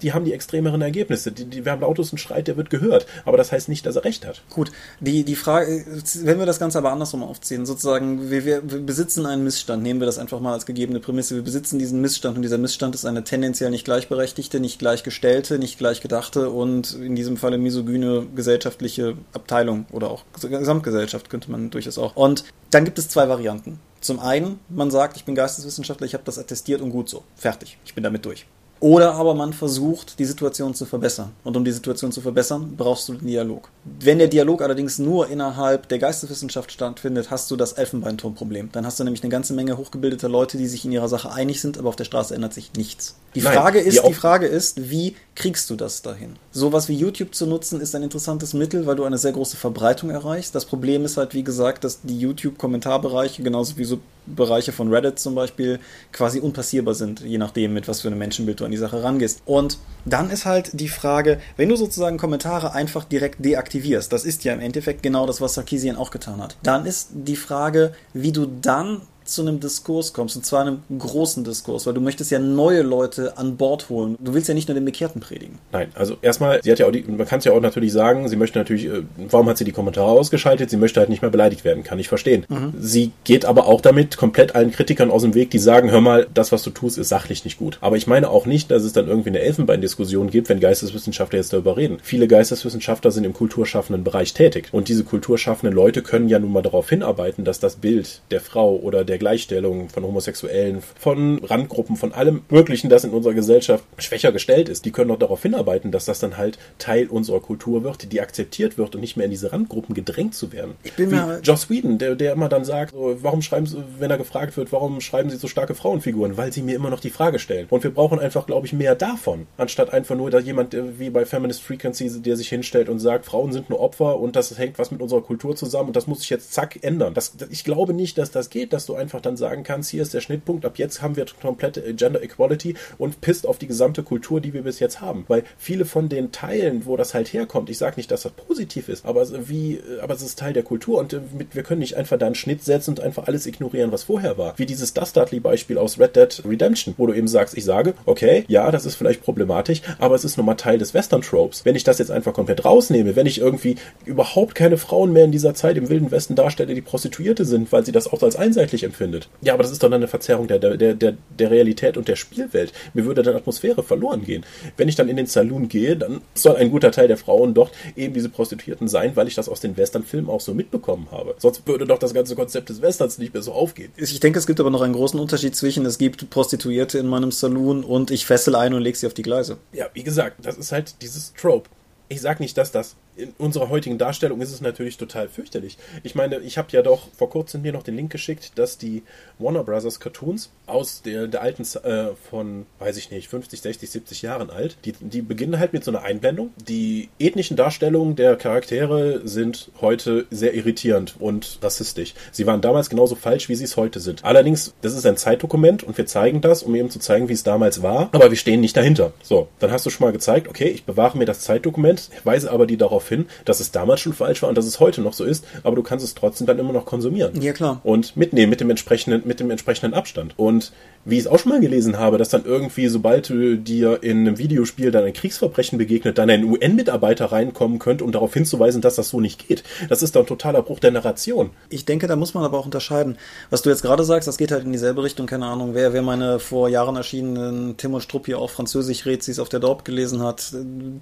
Die haben die extremeren Ergebnisse. Die, die, wir haben lautesten Streit, der wird gehört. Aber das heißt nicht, dass er recht hat. Gut, die, die Frage, wenn wir das Ganze aber andersrum aufziehen, sozusagen, wir, wir, wir besitzen einen Missstand, nehmen wir das einfach mal als gegebene Prämisse, wir besitzen diesen Missstand und dieser Missstand ist eine tendenziell nicht gleichberechtigte, nicht gleichgestellte, nicht gleichgedachte und in diesem Falle misogyne gesellschaftliche Abteilung oder auch Gesamtgesellschaft könnte man durchaus auch. Und dann gibt es zwei Varianten. Zum einen, man sagt, ich bin Geisteswissenschaftler, ich habe das attestiert und gut so. Fertig. Ich bin damit durch. Oder aber man versucht, die Situation zu verbessern. Und um die Situation zu verbessern, brauchst du den Dialog. Wenn der Dialog allerdings nur innerhalb der Geisteswissenschaft stattfindet, hast du das Elfenbeinturmproblem. Dann hast du nämlich eine ganze Menge hochgebildeter Leute, die sich in ihrer Sache einig sind, aber auf der Straße ändert sich nichts. Die Nein, Frage ist, die, die Frage ist, wie kriegst du das dahin? Sowas wie YouTube zu nutzen ist ein interessantes Mittel, weil du eine sehr große Verbreitung erreichst. Das Problem ist halt, wie gesagt, dass die YouTube-Kommentarbereiche, genauso wie so Bereiche von Reddit zum Beispiel, quasi unpassierbar sind, je nachdem, mit was für einem Menschenbild du an die Sache rangehst. Und dann ist halt die Frage, wenn du sozusagen Kommentare einfach direkt deaktivierst, das ist ja im Endeffekt genau das, was Sarkisian auch getan hat, dann ist die Frage, wie du dann zu einem Diskurs kommst, und zwar einem großen Diskurs, weil du möchtest ja neue Leute an Bord holen. Du willst ja nicht nur den Bekehrten predigen. Nein, also erstmal, sie hat ja auch die, man kann es ja auch natürlich sagen, sie möchte natürlich, äh, warum hat sie die Kommentare ausgeschaltet? Sie möchte halt nicht mehr beleidigt werden, kann ich verstehen. Mhm. Sie geht aber auch damit komplett allen Kritikern aus dem Weg, die sagen, hör mal, das, was du tust, ist sachlich nicht gut. Aber ich meine auch nicht, dass es dann irgendwie eine Elfenbeindiskussion gibt, wenn Geisteswissenschaftler jetzt darüber reden. Viele Geisteswissenschaftler sind im kulturschaffenden Bereich tätig und diese kulturschaffenden Leute können ja nun mal darauf hinarbeiten, dass das Bild der Frau oder der Gleichstellung von Homosexuellen, von Randgruppen, von allem Möglichen, das in unserer Gesellschaft schwächer gestellt ist. Die können doch darauf hinarbeiten, dass das dann halt Teil unserer Kultur wird, die akzeptiert wird und nicht mehr in diese Randgruppen gedrängt zu werden. Ich bin Wie Joss Whedon, der, der immer dann sagt, so, warum schreiben Sie, wenn er gefragt wird, warum schreiben Sie so starke Frauenfiguren? Weil sie mir immer noch die Frage stellen. Und wir brauchen einfach, glaube ich, mehr davon, anstatt einfach nur da jemand wie bei Feminist Frequency, der sich hinstellt und sagt, Frauen sind nur Opfer und das hängt was mit unserer Kultur zusammen und das muss sich jetzt zack ändern. Das, ich glaube nicht, dass das geht, dass du einfach dann sagen kannst, hier ist der Schnittpunkt, ab jetzt haben wir komplette Gender Equality und pisst auf die gesamte Kultur, die wir bis jetzt haben. Weil viele von den Teilen, wo das halt herkommt, ich sage nicht, dass das positiv ist, aber wie, aber es ist Teil der Kultur und äh, wir können nicht einfach da einen Schnitt setzen und einfach alles ignorieren, was vorher war. Wie dieses Dastardly-Beispiel aus Red Dead Redemption, wo du eben sagst, ich sage, okay, ja, das ist vielleicht problematisch, aber es ist nun mal Teil des Western-Tropes. Wenn ich das jetzt einfach komplett rausnehme, wenn ich irgendwie überhaupt keine Frauen mehr in dieser Zeit im Wilden Westen darstelle, die Prostituierte sind, weil sie das auch als einseitig empfindet, findet. Ja, aber das ist doch dann eine Verzerrung der, der, der, der Realität und der Spielwelt. Mir würde dann Atmosphäre verloren gehen. Wenn ich dann in den Saloon gehe, dann soll ein guter Teil der Frauen dort eben diese Prostituierten sein, weil ich das aus den Western-Filmen auch so mitbekommen habe. Sonst würde doch das ganze Konzept des Westerns nicht mehr so aufgehen. Ich denke, es gibt aber noch einen großen Unterschied zwischen, es gibt Prostituierte in meinem Saloon und ich fessel ein und lege sie auf die Gleise. Ja, wie gesagt, das ist halt dieses Trope. Ich sag nicht, dass das in unserer heutigen Darstellung ist es natürlich total fürchterlich. Ich meine, ich habe ja doch vor kurzem mir noch den Link geschickt, dass die Warner Brothers Cartoons aus der, der alten äh, von, weiß ich nicht, 50, 60, 70 Jahren alt, die, die beginnen halt mit so einer Einblendung. Die ethnischen Darstellungen der Charaktere sind heute sehr irritierend und rassistisch. Sie waren damals genauso falsch, wie sie es heute sind. Allerdings, das ist ein Zeitdokument und wir zeigen das, um eben zu zeigen, wie es damals war, aber wir stehen nicht dahinter. So, dann hast du schon mal gezeigt, okay, ich bewahre mir das Zeitdokument, weise aber die darauf darauf hin, dass es damals schon falsch war und dass es heute noch so ist, aber du kannst es trotzdem dann immer noch konsumieren. Ja, klar. Und mitnehmen mit dem entsprechenden, mit dem entsprechenden Abstand. Und wie ich es auch schon mal gelesen habe, dass dann irgendwie, sobald du dir in einem Videospiel dann ein Kriegsverbrechen begegnet, dann ein UN-Mitarbeiter reinkommen könnte, um darauf hinzuweisen, dass das so nicht geht. Das ist doch ein totaler Bruch der Narration. Ich denke, da muss man aber auch unterscheiden. Was du jetzt gerade sagst, das geht halt in dieselbe Richtung, keine Ahnung, wer, wer meine vor Jahren erschienenen Tim und Struppi auf Französisch Rezis auf der Dorp gelesen hat.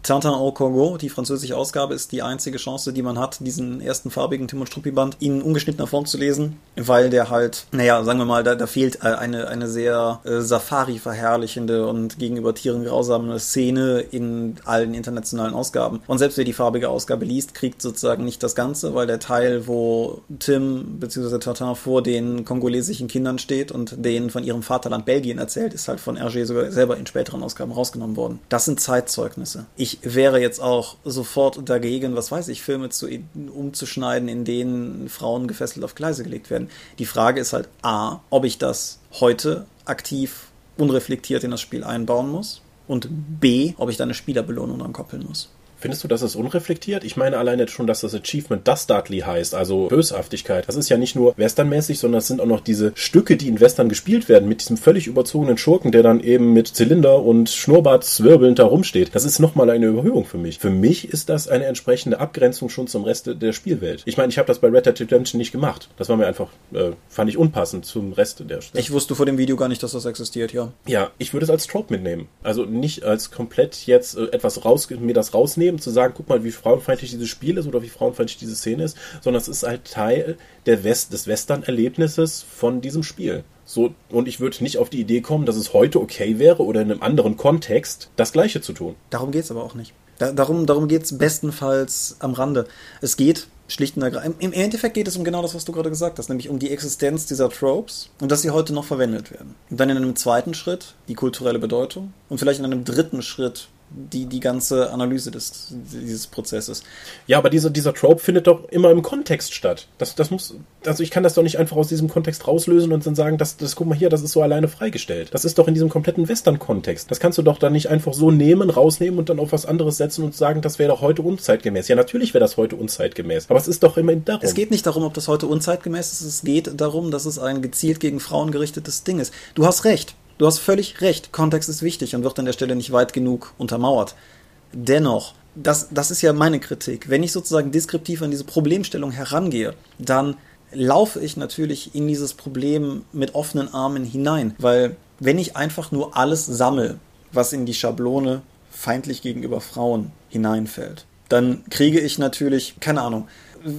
Tintin au Congo, die französische Ausgabe, ist die einzige Chance, die man hat, diesen ersten farbigen Tim und Struppi-Band in ungeschnittener Form zu lesen, weil der halt, naja, sagen wir mal, da, da fehlt eine, eine sehr äh, Safari verherrlichende und gegenüber Tieren grausame Szene in allen internationalen Ausgaben. Und selbst wer die farbige Ausgabe liest, kriegt sozusagen nicht das Ganze, weil der Teil, wo Tim bzw. Tintin vor den kongolesischen Kindern steht und denen von ihrem Vaterland Belgien erzählt, ist halt von Hergé sogar selber in späteren Ausgaben rausgenommen worden. Das sind Zeitzeugnisse. Ich wäre jetzt auch sofort dagegen, was weiß ich, Filme zu, umzuschneiden, in denen Frauen gefesselt auf Gleise gelegt werden. Die Frage ist halt A, ob ich das heute aktiv unreflektiert in das Spiel einbauen muss und B, ob ich da eine Spielerbelohnung dran koppeln muss. Findest du, das ist unreflektiert? Ich meine alleine schon, dass das Achievement Dastardly heißt, also Böshaftigkeit. Das ist ja nicht nur westernmäßig, sondern es sind auch noch diese Stücke, die in Western gespielt werden, mit diesem völlig überzogenen Schurken, der dann eben mit Zylinder und Schnurrbart zwirbelnd da rumsteht. Das ist nochmal eine Überhöhung für mich. Für mich ist das eine entsprechende Abgrenzung schon zum Rest der Spielwelt. Ich meine, ich habe das bei Red Dead Redemption nicht gemacht. Das war mir einfach, äh, fand ich unpassend zum Rest der Stadt. Ich wusste vor dem Video gar nicht, dass das existiert, ja. Ja, ich würde es als Trope mitnehmen. Also nicht als komplett jetzt äh, etwas raus, mir das rausnehmen, zu sagen, guck mal, wie frauenfeindlich dieses Spiel ist oder wie frauenfeindlich diese Szene ist, sondern es ist halt Teil der West, des Western-Erlebnisses von diesem Spiel. So, und ich würde nicht auf die Idee kommen, dass es heute okay wäre oder in einem anderen Kontext das Gleiche zu tun. Darum geht es aber auch nicht. Da, darum darum geht es bestenfalls am Rande. Es geht schlicht und ergreifend. Im Endeffekt geht es um genau das, was du gerade gesagt hast, nämlich um die Existenz dieser Tropes und dass sie heute noch verwendet werden. Und dann in einem zweiten Schritt die kulturelle Bedeutung und vielleicht in einem dritten Schritt die, die ganze Analyse des, dieses Prozesses. Ja, aber dieser, dieser Trope findet doch immer im Kontext statt. Das, das muss, also ich kann das doch nicht einfach aus diesem Kontext rauslösen und dann sagen, das, das guck mal hier, das ist so alleine freigestellt. Das ist doch in diesem kompletten Western-Kontext. Das kannst du doch dann nicht einfach so nehmen, rausnehmen und dann auf was anderes setzen und sagen, das wäre doch heute unzeitgemäß. Ja, natürlich wäre das heute unzeitgemäß. Aber es ist doch immer darum. Es geht nicht darum, ob das heute unzeitgemäß ist. Es geht darum, dass es ein gezielt gegen Frauen gerichtetes Ding ist. Du hast recht. Du hast völlig recht, Kontext ist wichtig und wird an der Stelle nicht weit genug untermauert. Dennoch, das, das ist ja meine Kritik. Wenn ich sozusagen deskriptiv an diese Problemstellung herangehe, dann laufe ich natürlich in dieses Problem mit offenen Armen hinein, weil wenn ich einfach nur alles sammle, was in die Schablone feindlich gegenüber Frauen hineinfällt, dann kriege ich natürlich, keine Ahnung,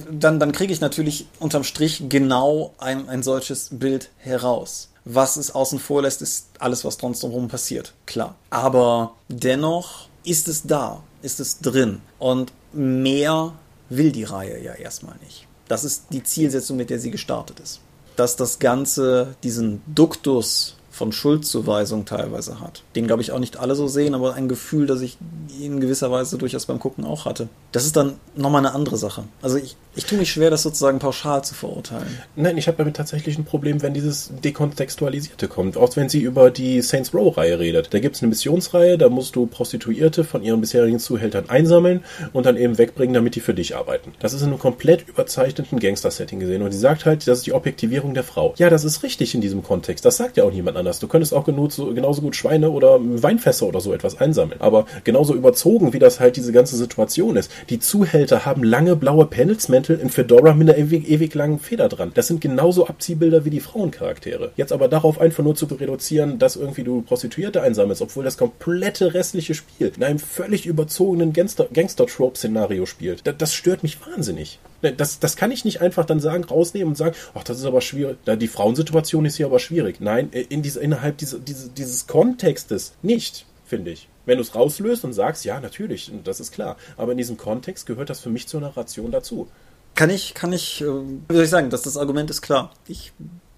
dann, dann kriege ich natürlich unterm Strich genau ein, ein solches Bild heraus. Was es außen vor lässt, ist alles, was drumherum passiert. Klar. Aber dennoch ist es da, ist es drin. Und mehr will die Reihe ja erstmal nicht. Das ist die Zielsetzung, mit der sie gestartet ist. Dass das Ganze diesen Duktus von Schuldzuweisung teilweise hat. Den, glaube ich, auch nicht alle so sehen, aber ein Gefühl, das ich in gewisser Weise durchaus beim Gucken auch hatte. Das ist dann nochmal eine andere Sache. Also ich, ich tue mich schwer, das sozusagen pauschal zu verurteilen. Nein, ich habe damit tatsächlich ein Problem, wenn dieses Dekontextualisierte kommt. Auch wenn sie über die Saints Row-Reihe redet. Da gibt es eine Missionsreihe, da musst du Prostituierte von ihren bisherigen Zuhältern einsammeln und dann eben wegbringen, damit die für dich arbeiten. Das ist in einem komplett überzeichneten Gangster-Setting gesehen. Und sie sagt halt, das ist die Objektivierung der Frau. Ja, das ist richtig in diesem Kontext. Das sagt ja auch niemand anders. Du könntest auch genauso, gut Schweine oder Weinfässer oder so etwas einsammeln. Aber genauso überzogen, wie das halt diese ganze Situation ist. Die Zuhälter haben lange blaue Pendelsmäntel in Fedora mit einer ewig, ewig langen Feder dran. Das sind genauso Abziehbilder wie die Frauencharaktere. Jetzt aber darauf einfach nur zu reduzieren, dass irgendwie du Prostituierte einsammelst, obwohl das komplette restliche Spiel in einem völlig überzogenen Gangster-Trope-Szenario spielt. Das, das stört mich wahnsinnig. Ne, das, das kann ich nicht einfach dann sagen, rausnehmen und sagen, ach, das ist aber schwierig. Die Frauensituation ist hier aber schwierig. Nein, in diese, innerhalb diese, diese, dieses Kontextes nicht, finde ich. Wenn du es rauslöst und sagst, ja, natürlich, das ist klar. Aber in diesem Kontext gehört das für mich zur Narration dazu. Kann ich, kann ich, äh, wie soll ich sagen, dass das Argument ist klar. Ich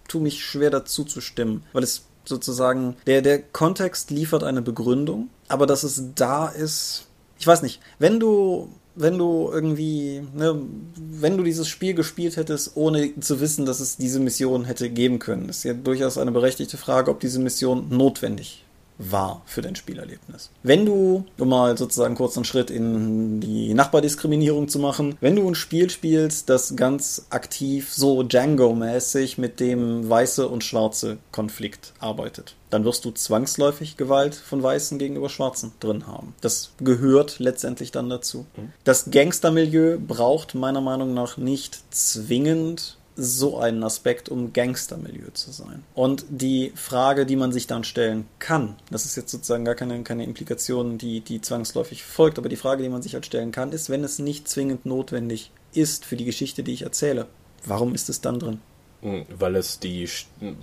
tue mich schwer dazu zu stimmen, weil es sozusagen, der, der Kontext liefert eine Begründung, aber dass es da ist, ich weiß nicht, wenn du wenn du irgendwie, ne, wenn du dieses Spiel gespielt hättest, ohne zu wissen, dass es diese Mission hätte geben können, ist ja durchaus eine berechtigte Frage, ob diese Mission notwendig war für dein Spielerlebnis. Wenn du, um mal sozusagen kurz einen Schritt in die Nachbardiskriminierung zu machen, wenn du ein Spiel spielst, das ganz aktiv so Django-mäßig mit dem weiße und schwarze Konflikt arbeitet, dann wirst du zwangsläufig Gewalt von Weißen gegenüber Schwarzen drin haben. Das gehört letztendlich dann dazu. Mhm. Das Gangstermilieu braucht meiner Meinung nach nicht zwingend so einen Aspekt, um Gangstermilieu zu sein. Und die Frage, die man sich dann stellen kann, das ist jetzt sozusagen gar keine, keine Implikation, die, die zwangsläufig folgt, aber die Frage, die man sich halt stellen kann, ist, wenn es nicht zwingend notwendig ist für die Geschichte, die ich erzähle, warum ist es dann drin? Hm, weil es die,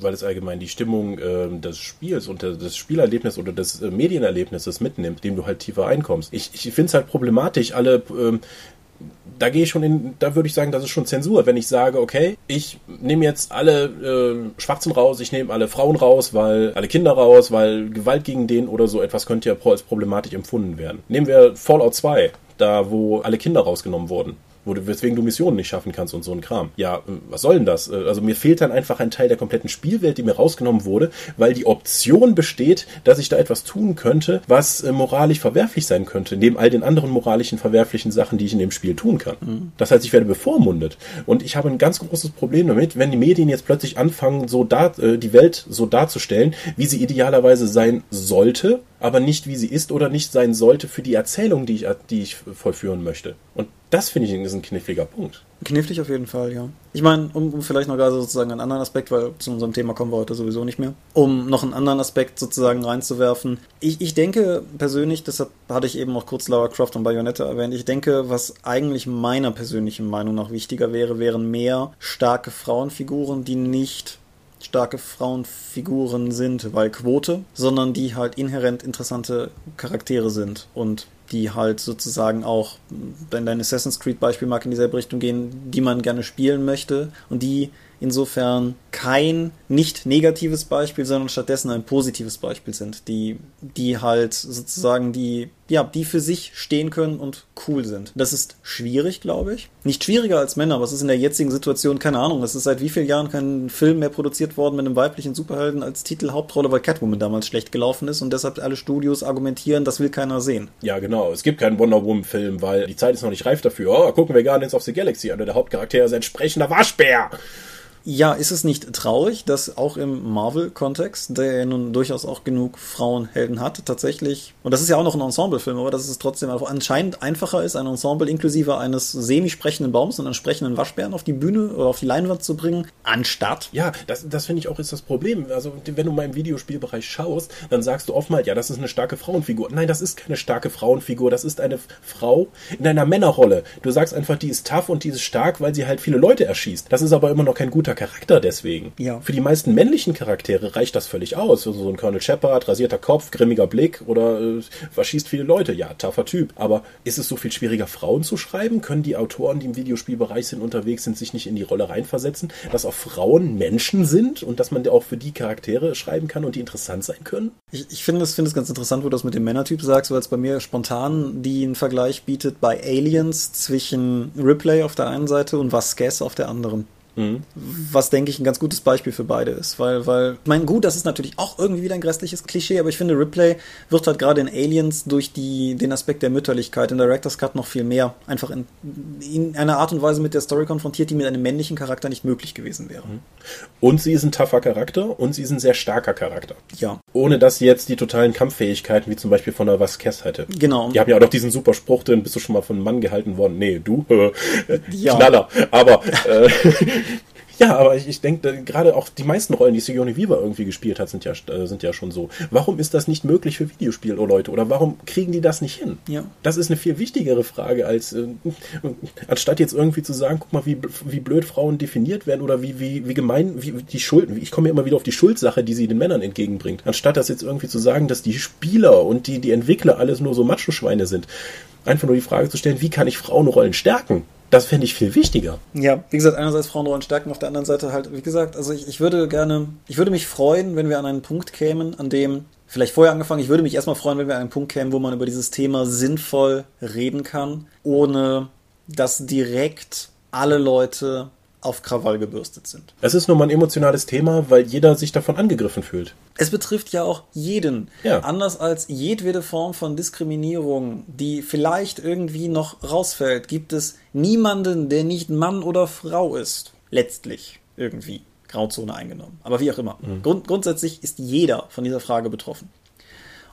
weil es allgemein die Stimmung äh, des Spiels und des Spielerlebnisses oder des äh, Medienerlebnisses mitnimmt, dem du halt tiefer einkommst. Ich, ich finde es halt problematisch, alle äh, da gehe ich schon in, da würde ich sagen, das ist schon Zensur, wenn ich sage, okay, ich nehme jetzt alle äh, Schwarzen raus, ich nehme alle Frauen raus, weil alle Kinder raus, weil Gewalt gegen den oder so etwas könnte ja als problematisch empfunden werden. Nehmen wir Fallout 2, da wo alle Kinder rausgenommen wurden wo du, weswegen du Missionen nicht schaffen kannst und so ein Kram. Ja, äh, was soll denn das? Äh, also mir fehlt dann einfach ein Teil der kompletten Spielwelt, die mir rausgenommen wurde, weil die Option besteht, dass ich da etwas tun könnte, was äh, moralisch verwerflich sein könnte, neben all den anderen moralischen verwerflichen Sachen, die ich in dem Spiel tun kann. Mhm. Das heißt, ich werde bevormundet. Und ich habe ein ganz großes Problem damit, wenn die Medien jetzt plötzlich anfangen, so da, die Welt so darzustellen, wie sie idealerweise sein sollte, aber nicht wie sie ist oder nicht sein sollte für die Erzählung, die ich, die ich vollführen möchte. Und das finde ich ist ein kniffliger Punkt. Knifflig auf jeden Fall, ja. Ich meine, um, um, vielleicht noch gerade sozusagen einen anderen Aspekt, weil zu unserem Thema kommen wir heute sowieso nicht mehr, um noch einen anderen Aspekt sozusagen reinzuwerfen. Ich, ich denke persönlich, deshalb hatte ich eben auch kurz Lara Croft und Bayonetta erwähnt, ich denke, was eigentlich meiner persönlichen Meinung nach wichtiger wäre, wären mehr starke Frauenfiguren, die nicht starke Frauenfiguren sind, weil Quote, sondern die halt inhärent interessante Charaktere sind und die halt sozusagen auch, wenn dein Assassin's Creed Beispiel mag in dieselbe Richtung gehen, die man gerne spielen möchte und die insofern kein nicht negatives Beispiel, sondern stattdessen ein positives Beispiel sind, die, die halt sozusagen die, ja, die für sich stehen können und cool sind. Das ist schwierig, glaube ich. Nicht schwieriger als Männer, aber es ist in der jetzigen Situation, keine Ahnung, es ist seit wie vielen Jahren kein Film mehr produziert worden mit einem weiblichen Superhelden als Titelhauptrolle, weil Catwoman damals schlecht gelaufen ist und deshalb alle Studios argumentieren, das will keiner sehen. Ja, genau. Es gibt keinen Wonder Woman Film, weil die Zeit ist noch nicht reif dafür. Oh, gucken wir Guardians of the Galaxy an, der Hauptcharakter ist ein entsprechender Waschbär. Ja, ist es nicht traurig, dass auch im Marvel-Kontext, der nun durchaus auch genug Frauenhelden hat, tatsächlich, und das ist ja auch noch ein Ensemble-Film, aber dass es trotzdem anscheinend einfacher ist, ein Ensemble inklusive eines semi-sprechenden Baums und einen sprechenden Waschbären auf die Bühne oder auf die Leinwand zu bringen, anstatt. Ja, das, das finde ich auch ist das Problem. Also, wenn du mal im Videospielbereich schaust, dann sagst du oftmals, ja, das ist eine starke Frauenfigur. Nein, das ist keine starke Frauenfigur, das ist eine Frau in einer Männerrolle. Du sagst einfach, die ist tough und die ist stark, weil sie halt viele Leute erschießt. Das ist aber immer noch kein guter guter Charakter deswegen. Ja. Für die meisten männlichen Charaktere reicht das völlig aus. Also so ein Colonel Shepard, rasierter Kopf, grimmiger Blick oder äh, verschießt viele Leute. Ja, taffer Typ. Aber ist es so viel schwieriger, Frauen zu schreiben? Können die Autoren, die im Videospielbereich sind, unterwegs sind, sich nicht in die Rolle reinversetzen, dass auch Frauen Menschen sind und dass man auch für die Charaktere schreiben kann und die interessant sein können? Ich, ich finde es, find ganz interessant, wo du das mit dem Männertyp sagst, weil es bei mir spontan die einen Vergleich bietet bei Aliens zwischen Ripley auf der einen Seite und Vasquez auf der anderen. Mhm. Was, denke ich, ein ganz gutes Beispiel für beide ist. Weil, weil, ich meine, gut, das ist natürlich auch irgendwie wieder ein grässliches Klischee, aber ich finde, Ripley wird halt gerade in Aliens durch die, den Aspekt der Mütterlichkeit in Director's Cut noch viel mehr einfach in, in einer Art und Weise mit der Story konfrontiert, die mit einem männlichen Charakter nicht möglich gewesen wäre. Mhm. Und sie ist ein tougher Charakter und sie ist ein sehr starker Charakter. Ja. Ohne dass sie jetzt die totalen Kampffähigkeiten wie zum Beispiel von der Vasquez hätte. Genau. Die haben ja auch noch diesen super Spruch drin, bist du schon mal von einem Mann gehalten worden? Nee, du? *laughs* Ja. Knaller. Aber *laughs* äh, Ja, aber ich, ich denke, gerade auch die meisten Rollen, die Sigourney Weaver irgendwie gespielt hat, sind ja, äh, sind ja schon so. Warum ist das nicht möglich für Videospiel-Leute? Oder warum kriegen die das nicht hin? Ja. Das ist eine viel wichtigere Frage, als äh, *laughs* anstatt jetzt irgendwie zu sagen, guck mal, wie, wie blöd Frauen definiert werden oder wie, wie, wie gemein, wie die Schuld, ich komme ja immer wieder auf die Schuldsache, die sie den Männern entgegenbringt. Anstatt das jetzt irgendwie zu sagen, dass die Spieler und die, die Entwickler alles nur so Macho-Schweine sind. Einfach nur die Frage zu stellen, wie kann ich Frauenrollen stärken? Das fände ich viel wichtiger. Ja, wie gesagt, einerseits Frauenrollen stärken, auf der anderen Seite halt, wie gesagt, also ich, ich würde gerne, ich würde mich freuen, wenn wir an einen Punkt kämen, an dem, vielleicht vorher angefangen, ich würde mich erstmal freuen, wenn wir an einen Punkt kämen, wo man über dieses Thema sinnvoll reden kann, ohne dass direkt alle Leute auf Krawall gebürstet sind. Es ist nun mal ein emotionales Thema, weil jeder sich davon angegriffen fühlt. Es betrifft ja auch jeden. Ja. Anders als jedwede Form von Diskriminierung, die vielleicht irgendwie noch rausfällt, gibt es niemanden, der nicht Mann oder Frau ist. Letztlich. Irgendwie. Grauzone eingenommen. Aber wie auch immer. Grund, grundsätzlich ist jeder von dieser Frage betroffen.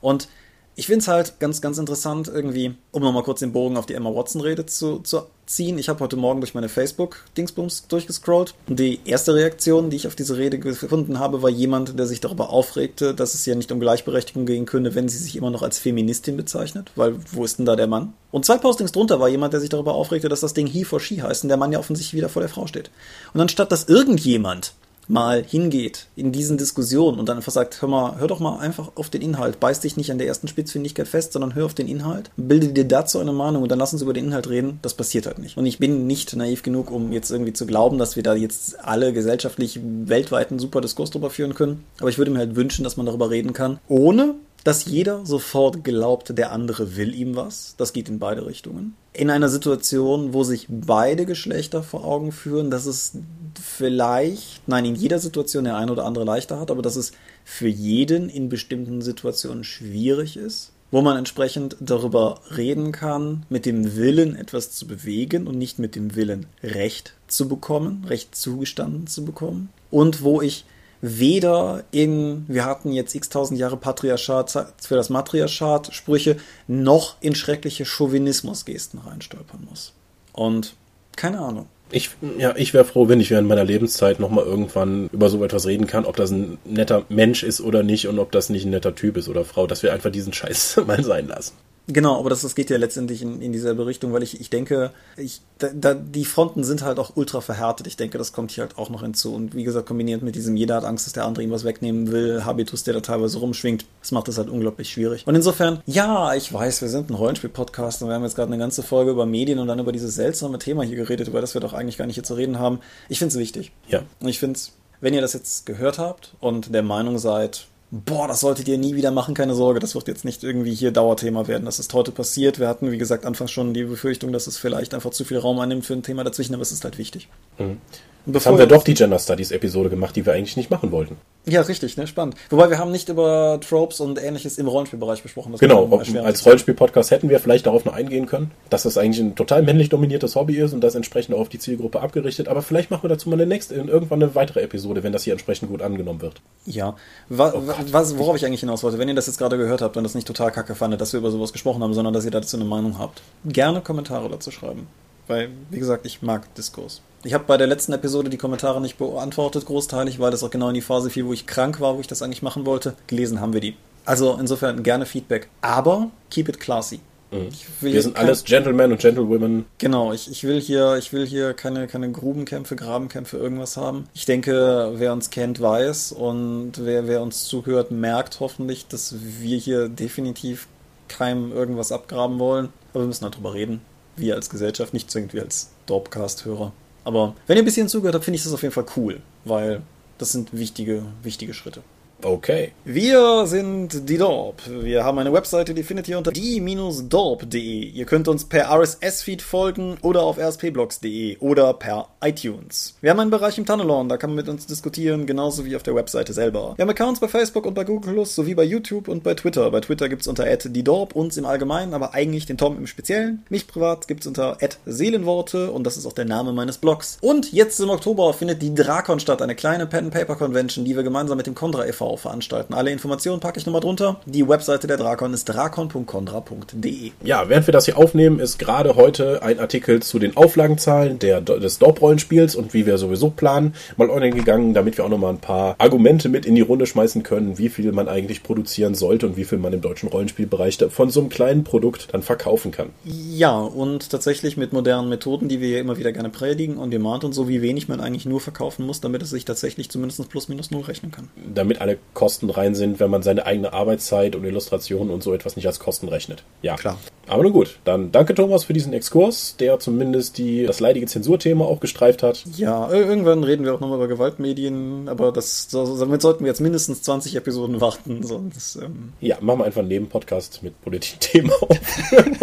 Und ich finde es halt ganz, ganz interessant, irgendwie, um nochmal kurz den Bogen auf die Emma Watson-Rede zu, zu ziehen. Ich habe heute Morgen durch meine Facebook-Dingsbums durchgescrollt. Die erste Reaktion, die ich auf diese Rede gefunden habe, war jemand, der sich darüber aufregte, dass es ja nicht um Gleichberechtigung gehen könne, wenn sie sich immer noch als Feministin bezeichnet. Weil wo ist denn da der Mann? Und zwei Postings drunter war jemand, der sich darüber aufregte, dass das Ding He for She heißt und der Mann ja offensichtlich wieder vor der Frau steht. Und anstatt dass irgendjemand mal hingeht in diesen Diskussionen und dann einfach sagt, hör mal, hör doch mal einfach auf den Inhalt, beiß dich nicht an der ersten Spitzfindigkeit fest, sondern hör auf den Inhalt, bilde dir dazu eine Meinung und dann lass uns über den Inhalt reden, das passiert halt nicht. Und ich bin nicht naiv genug, um jetzt irgendwie zu glauben, dass wir da jetzt alle gesellschaftlich weltweit einen super Diskurs drüber führen können, aber ich würde mir halt wünschen, dass man darüber reden kann, ohne dass jeder sofort glaubt, der andere will ihm was. Das geht in beide Richtungen. In einer Situation, wo sich beide Geschlechter vor Augen führen, dass es vielleicht, nein, in jeder Situation der eine oder andere leichter hat, aber dass es für jeden in bestimmten Situationen schwierig ist, wo man entsprechend darüber reden kann, mit dem Willen etwas zu bewegen und nicht mit dem Willen Recht zu bekommen, Recht zugestanden zu bekommen. Und wo ich weder in, wir hatten jetzt x tausend Jahre Patriarchat für das Matriarchat Sprüche, noch in schreckliche Chauvinismusgesten reinstolpern muss. Und keine Ahnung. Ich, ja, ich wäre froh, wenn ich während meiner Lebenszeit nochmal irgendwann über so etwas reden kann, ob das ein netter Mensch ist oder nicht und ob das nicht ein netter Typ ist oder Frau, dass wir einfach diesen Scheiß *laughs* mal sein lassen. Genau, aber das, das geht ja letztendlich in, in dieselbe Richtung, weil ich, ich denke, ich, da, da, die Fronten sind halt auch ultra verhärtet. Ich denke, das kommt hier halt auch noch hinzu. Und wie gesagt, kombiniert mit diesem, jeder hat Angst, dass der andere ihm was wegnehmen will, Habitus, der da teilweise rumschwingt, das macht das halt unglaublich schwierig. Und insofern, ja, ich weiß, wir sind ein Rollenspiel-Podcast und wir haben jetzt gerade eine ganze Folge über Medien und dann über dieses seltsame Thema hier geredet, über das wir doch eigentlich gar nicht hier zu reden haben. Ich finde es wichtig. Ja. Und ich finde es, wenn ihr das jetzt gehört habt und der Meinung seid, boah, das solltet ihr nie wieder machen, keine Sorge, das wird jetzt nicht irgendwie hier Dauerthema werden. Das ist heute passiert. Wir hatten, wie gesagt, anfangs schon die Befürchtung, dass es vielleicht einfach zu viel Raum einnimmt für ein Thema dazwischen, aber es ist halt wichtig. Mhm. Jetzt haben wir doch die Gender Studies Episode gemacht, die wir eigentlich nicht machen wollten. Ja, richtig, ne, spannend. Wobei wir haben nicht über Tropes und ähnliches im Rollenspielbereich besprochen. Das genau, als Rollenspiel-Podcast hätten wir vielleicht darauf noch eingehen können, dass das eigentlich ein total männlich dominiertes Hobby ist und das entsprechend auf die Zielgruppe abgerichtet. Aber vielleicht machen wir dazu mal eine nächste, irgendwann eine weitere Episode, wenn das hier entsprechend gut angenommen wird. Ja, was, oh was, worauf ich eigentlich hinaus wollte, wenn ihr das jetzt gerade gehört habt und das nicht total kacke fandet, dass wir über sowas gesprochen haben, sondern dass ihr dazu eine Meinung habt, gerne Kommentare dazu schreiben. Weil, wie gesagt, ich mag Diskurs. Ich habe bei der letzten Episode die Kommentare nicht beantwortet, großteilig, weil das auch genau in die Phase fiel, wo ich krank war, wo ich das eigentlich machen wollte. Gelesen haben wir die. Also insofern gerne Feedback. Aber keep it classy. Mhm. Wir sind alles Gentlemen und Gentlewomen. Genau, ich, ich will hier, ich will hier keine, keine Grubenkämpfe, Grabenkämpfe, irgendwas haben. Ich denke, wer uns kennt, weiß und wer, wer uns zuhört, merkt hoffentlich, dass wir hier definitiv keinem irgendwas abgraben wollen. Aber wir müssen halt drüber reden. Wir als Gesellschaft, nicht zwingend wir als Dorpcast-Hörer. Aber wenn ihr ein bisschen zugehört habt, finde ich das auf jeden Fall cool, weil das sind wichtige, wichtige Schritte. Okay. Wir sind die Dorp. Wir haben eine Webseite, die findet ihr unter die-dorp.de. Ihr könnt uns per RSS-Feed folgen oder auf rspblogs.de oder per iTunes. Wir haben einen Bereich im Tunnelon, da kann man mit uns diskutieren, genauso wie auf der Webseite selber. Wir haben Accounts bei Facebook und bei Google Plus sowie bei YouTube und bei Twitter. Bei Twitter gibt's unter die Dorp uns im Allgemeinen, aber eigentlich den Tom im Speziellen. Mich privat gibt's unter Seelenworte und das ist auch der Name meines Blogs. Und jetzt im Oktober findet die Drakon statt, eine kleine Pen-Paper-Convention, die wir gemeinsam mit dem Condra e.V. veranstalten. Alle Informationen packe ich nochmal drunter. Die Webseite der Drakon ist drakon.condra.de. Ja, während wir das hier aufnehmen, ist gerade heute ein Artikel zu den Auflagenzahlen der, des Dorp-Rollenspiels und wie wir sowieso planen, mal online gegangen, damit wir auch nochmal ein paar Argumente mit in die Runde schmeißen können, wie viel man eigentlich produzieren sollte und wie viel man im deutschen Rollenspielbereich von so einem kleinen Produkt dann verkaufen kann. Ja, und tatsächlich mit modernen Methoden, die wir immer wieder gerne predigen, on demand und so, wie wenig man eigentlich nur verkaufen muss, damit es sich tatsächlich zumindest plus minus null rechnen kann. Damit alle Kosten rein sind, wenn man seine eigene Arbeitszeit und Illustrationen und so etwas nicht als Kosten rechnet. Ja, Klar. Aber nun gut, dann danke Thomas für diesen Exkurs, der zumindest die, das leidige Zensurthema auch gestreift hat. Ja, irgendwann reden wir auch nochmal über Gewaltmedien, aber das, damit sollten wir jetzt mindestens 20 Episoden warten, sonst. Ähm ja, machen wir einfach einen Nebenpodcast mit Politikthemen auf. *laughs*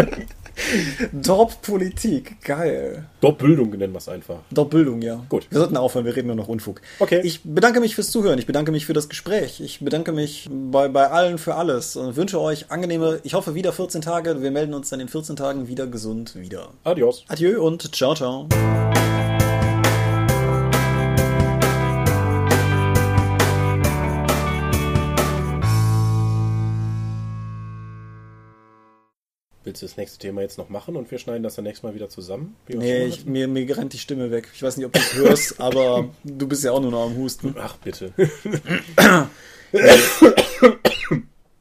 *laughs* Top-Politik, geil. Top-Bildung nennen wir es einfach. Top-Bildung, ja. Gut. Wir sollten aufhören, wir reden nur noch Unfug. Okay. Ich bedanke mich fürs Zuhören, ich bedanke mich für das Gespräch, ich bedanke mich bei, bei allen für alles und wünsche euch angenehme, ich hoffe wieder 14 Tage. Wir melden uns dann in 14 Tagen wieder gesund wieder. Adios. Adieu und ciao, ciao. Willst du das nächste Thema jetzt noch machen und wir schneiden das dann nächstes Mal wieder zusammen? Nee, ich, mir, mir rennt die Stimme weg. Ich weiß nicht, ob du es hörst, *laughs* aber du bist ja auch nur noch am Husten. Ach, bitte. *laughs* *laughs*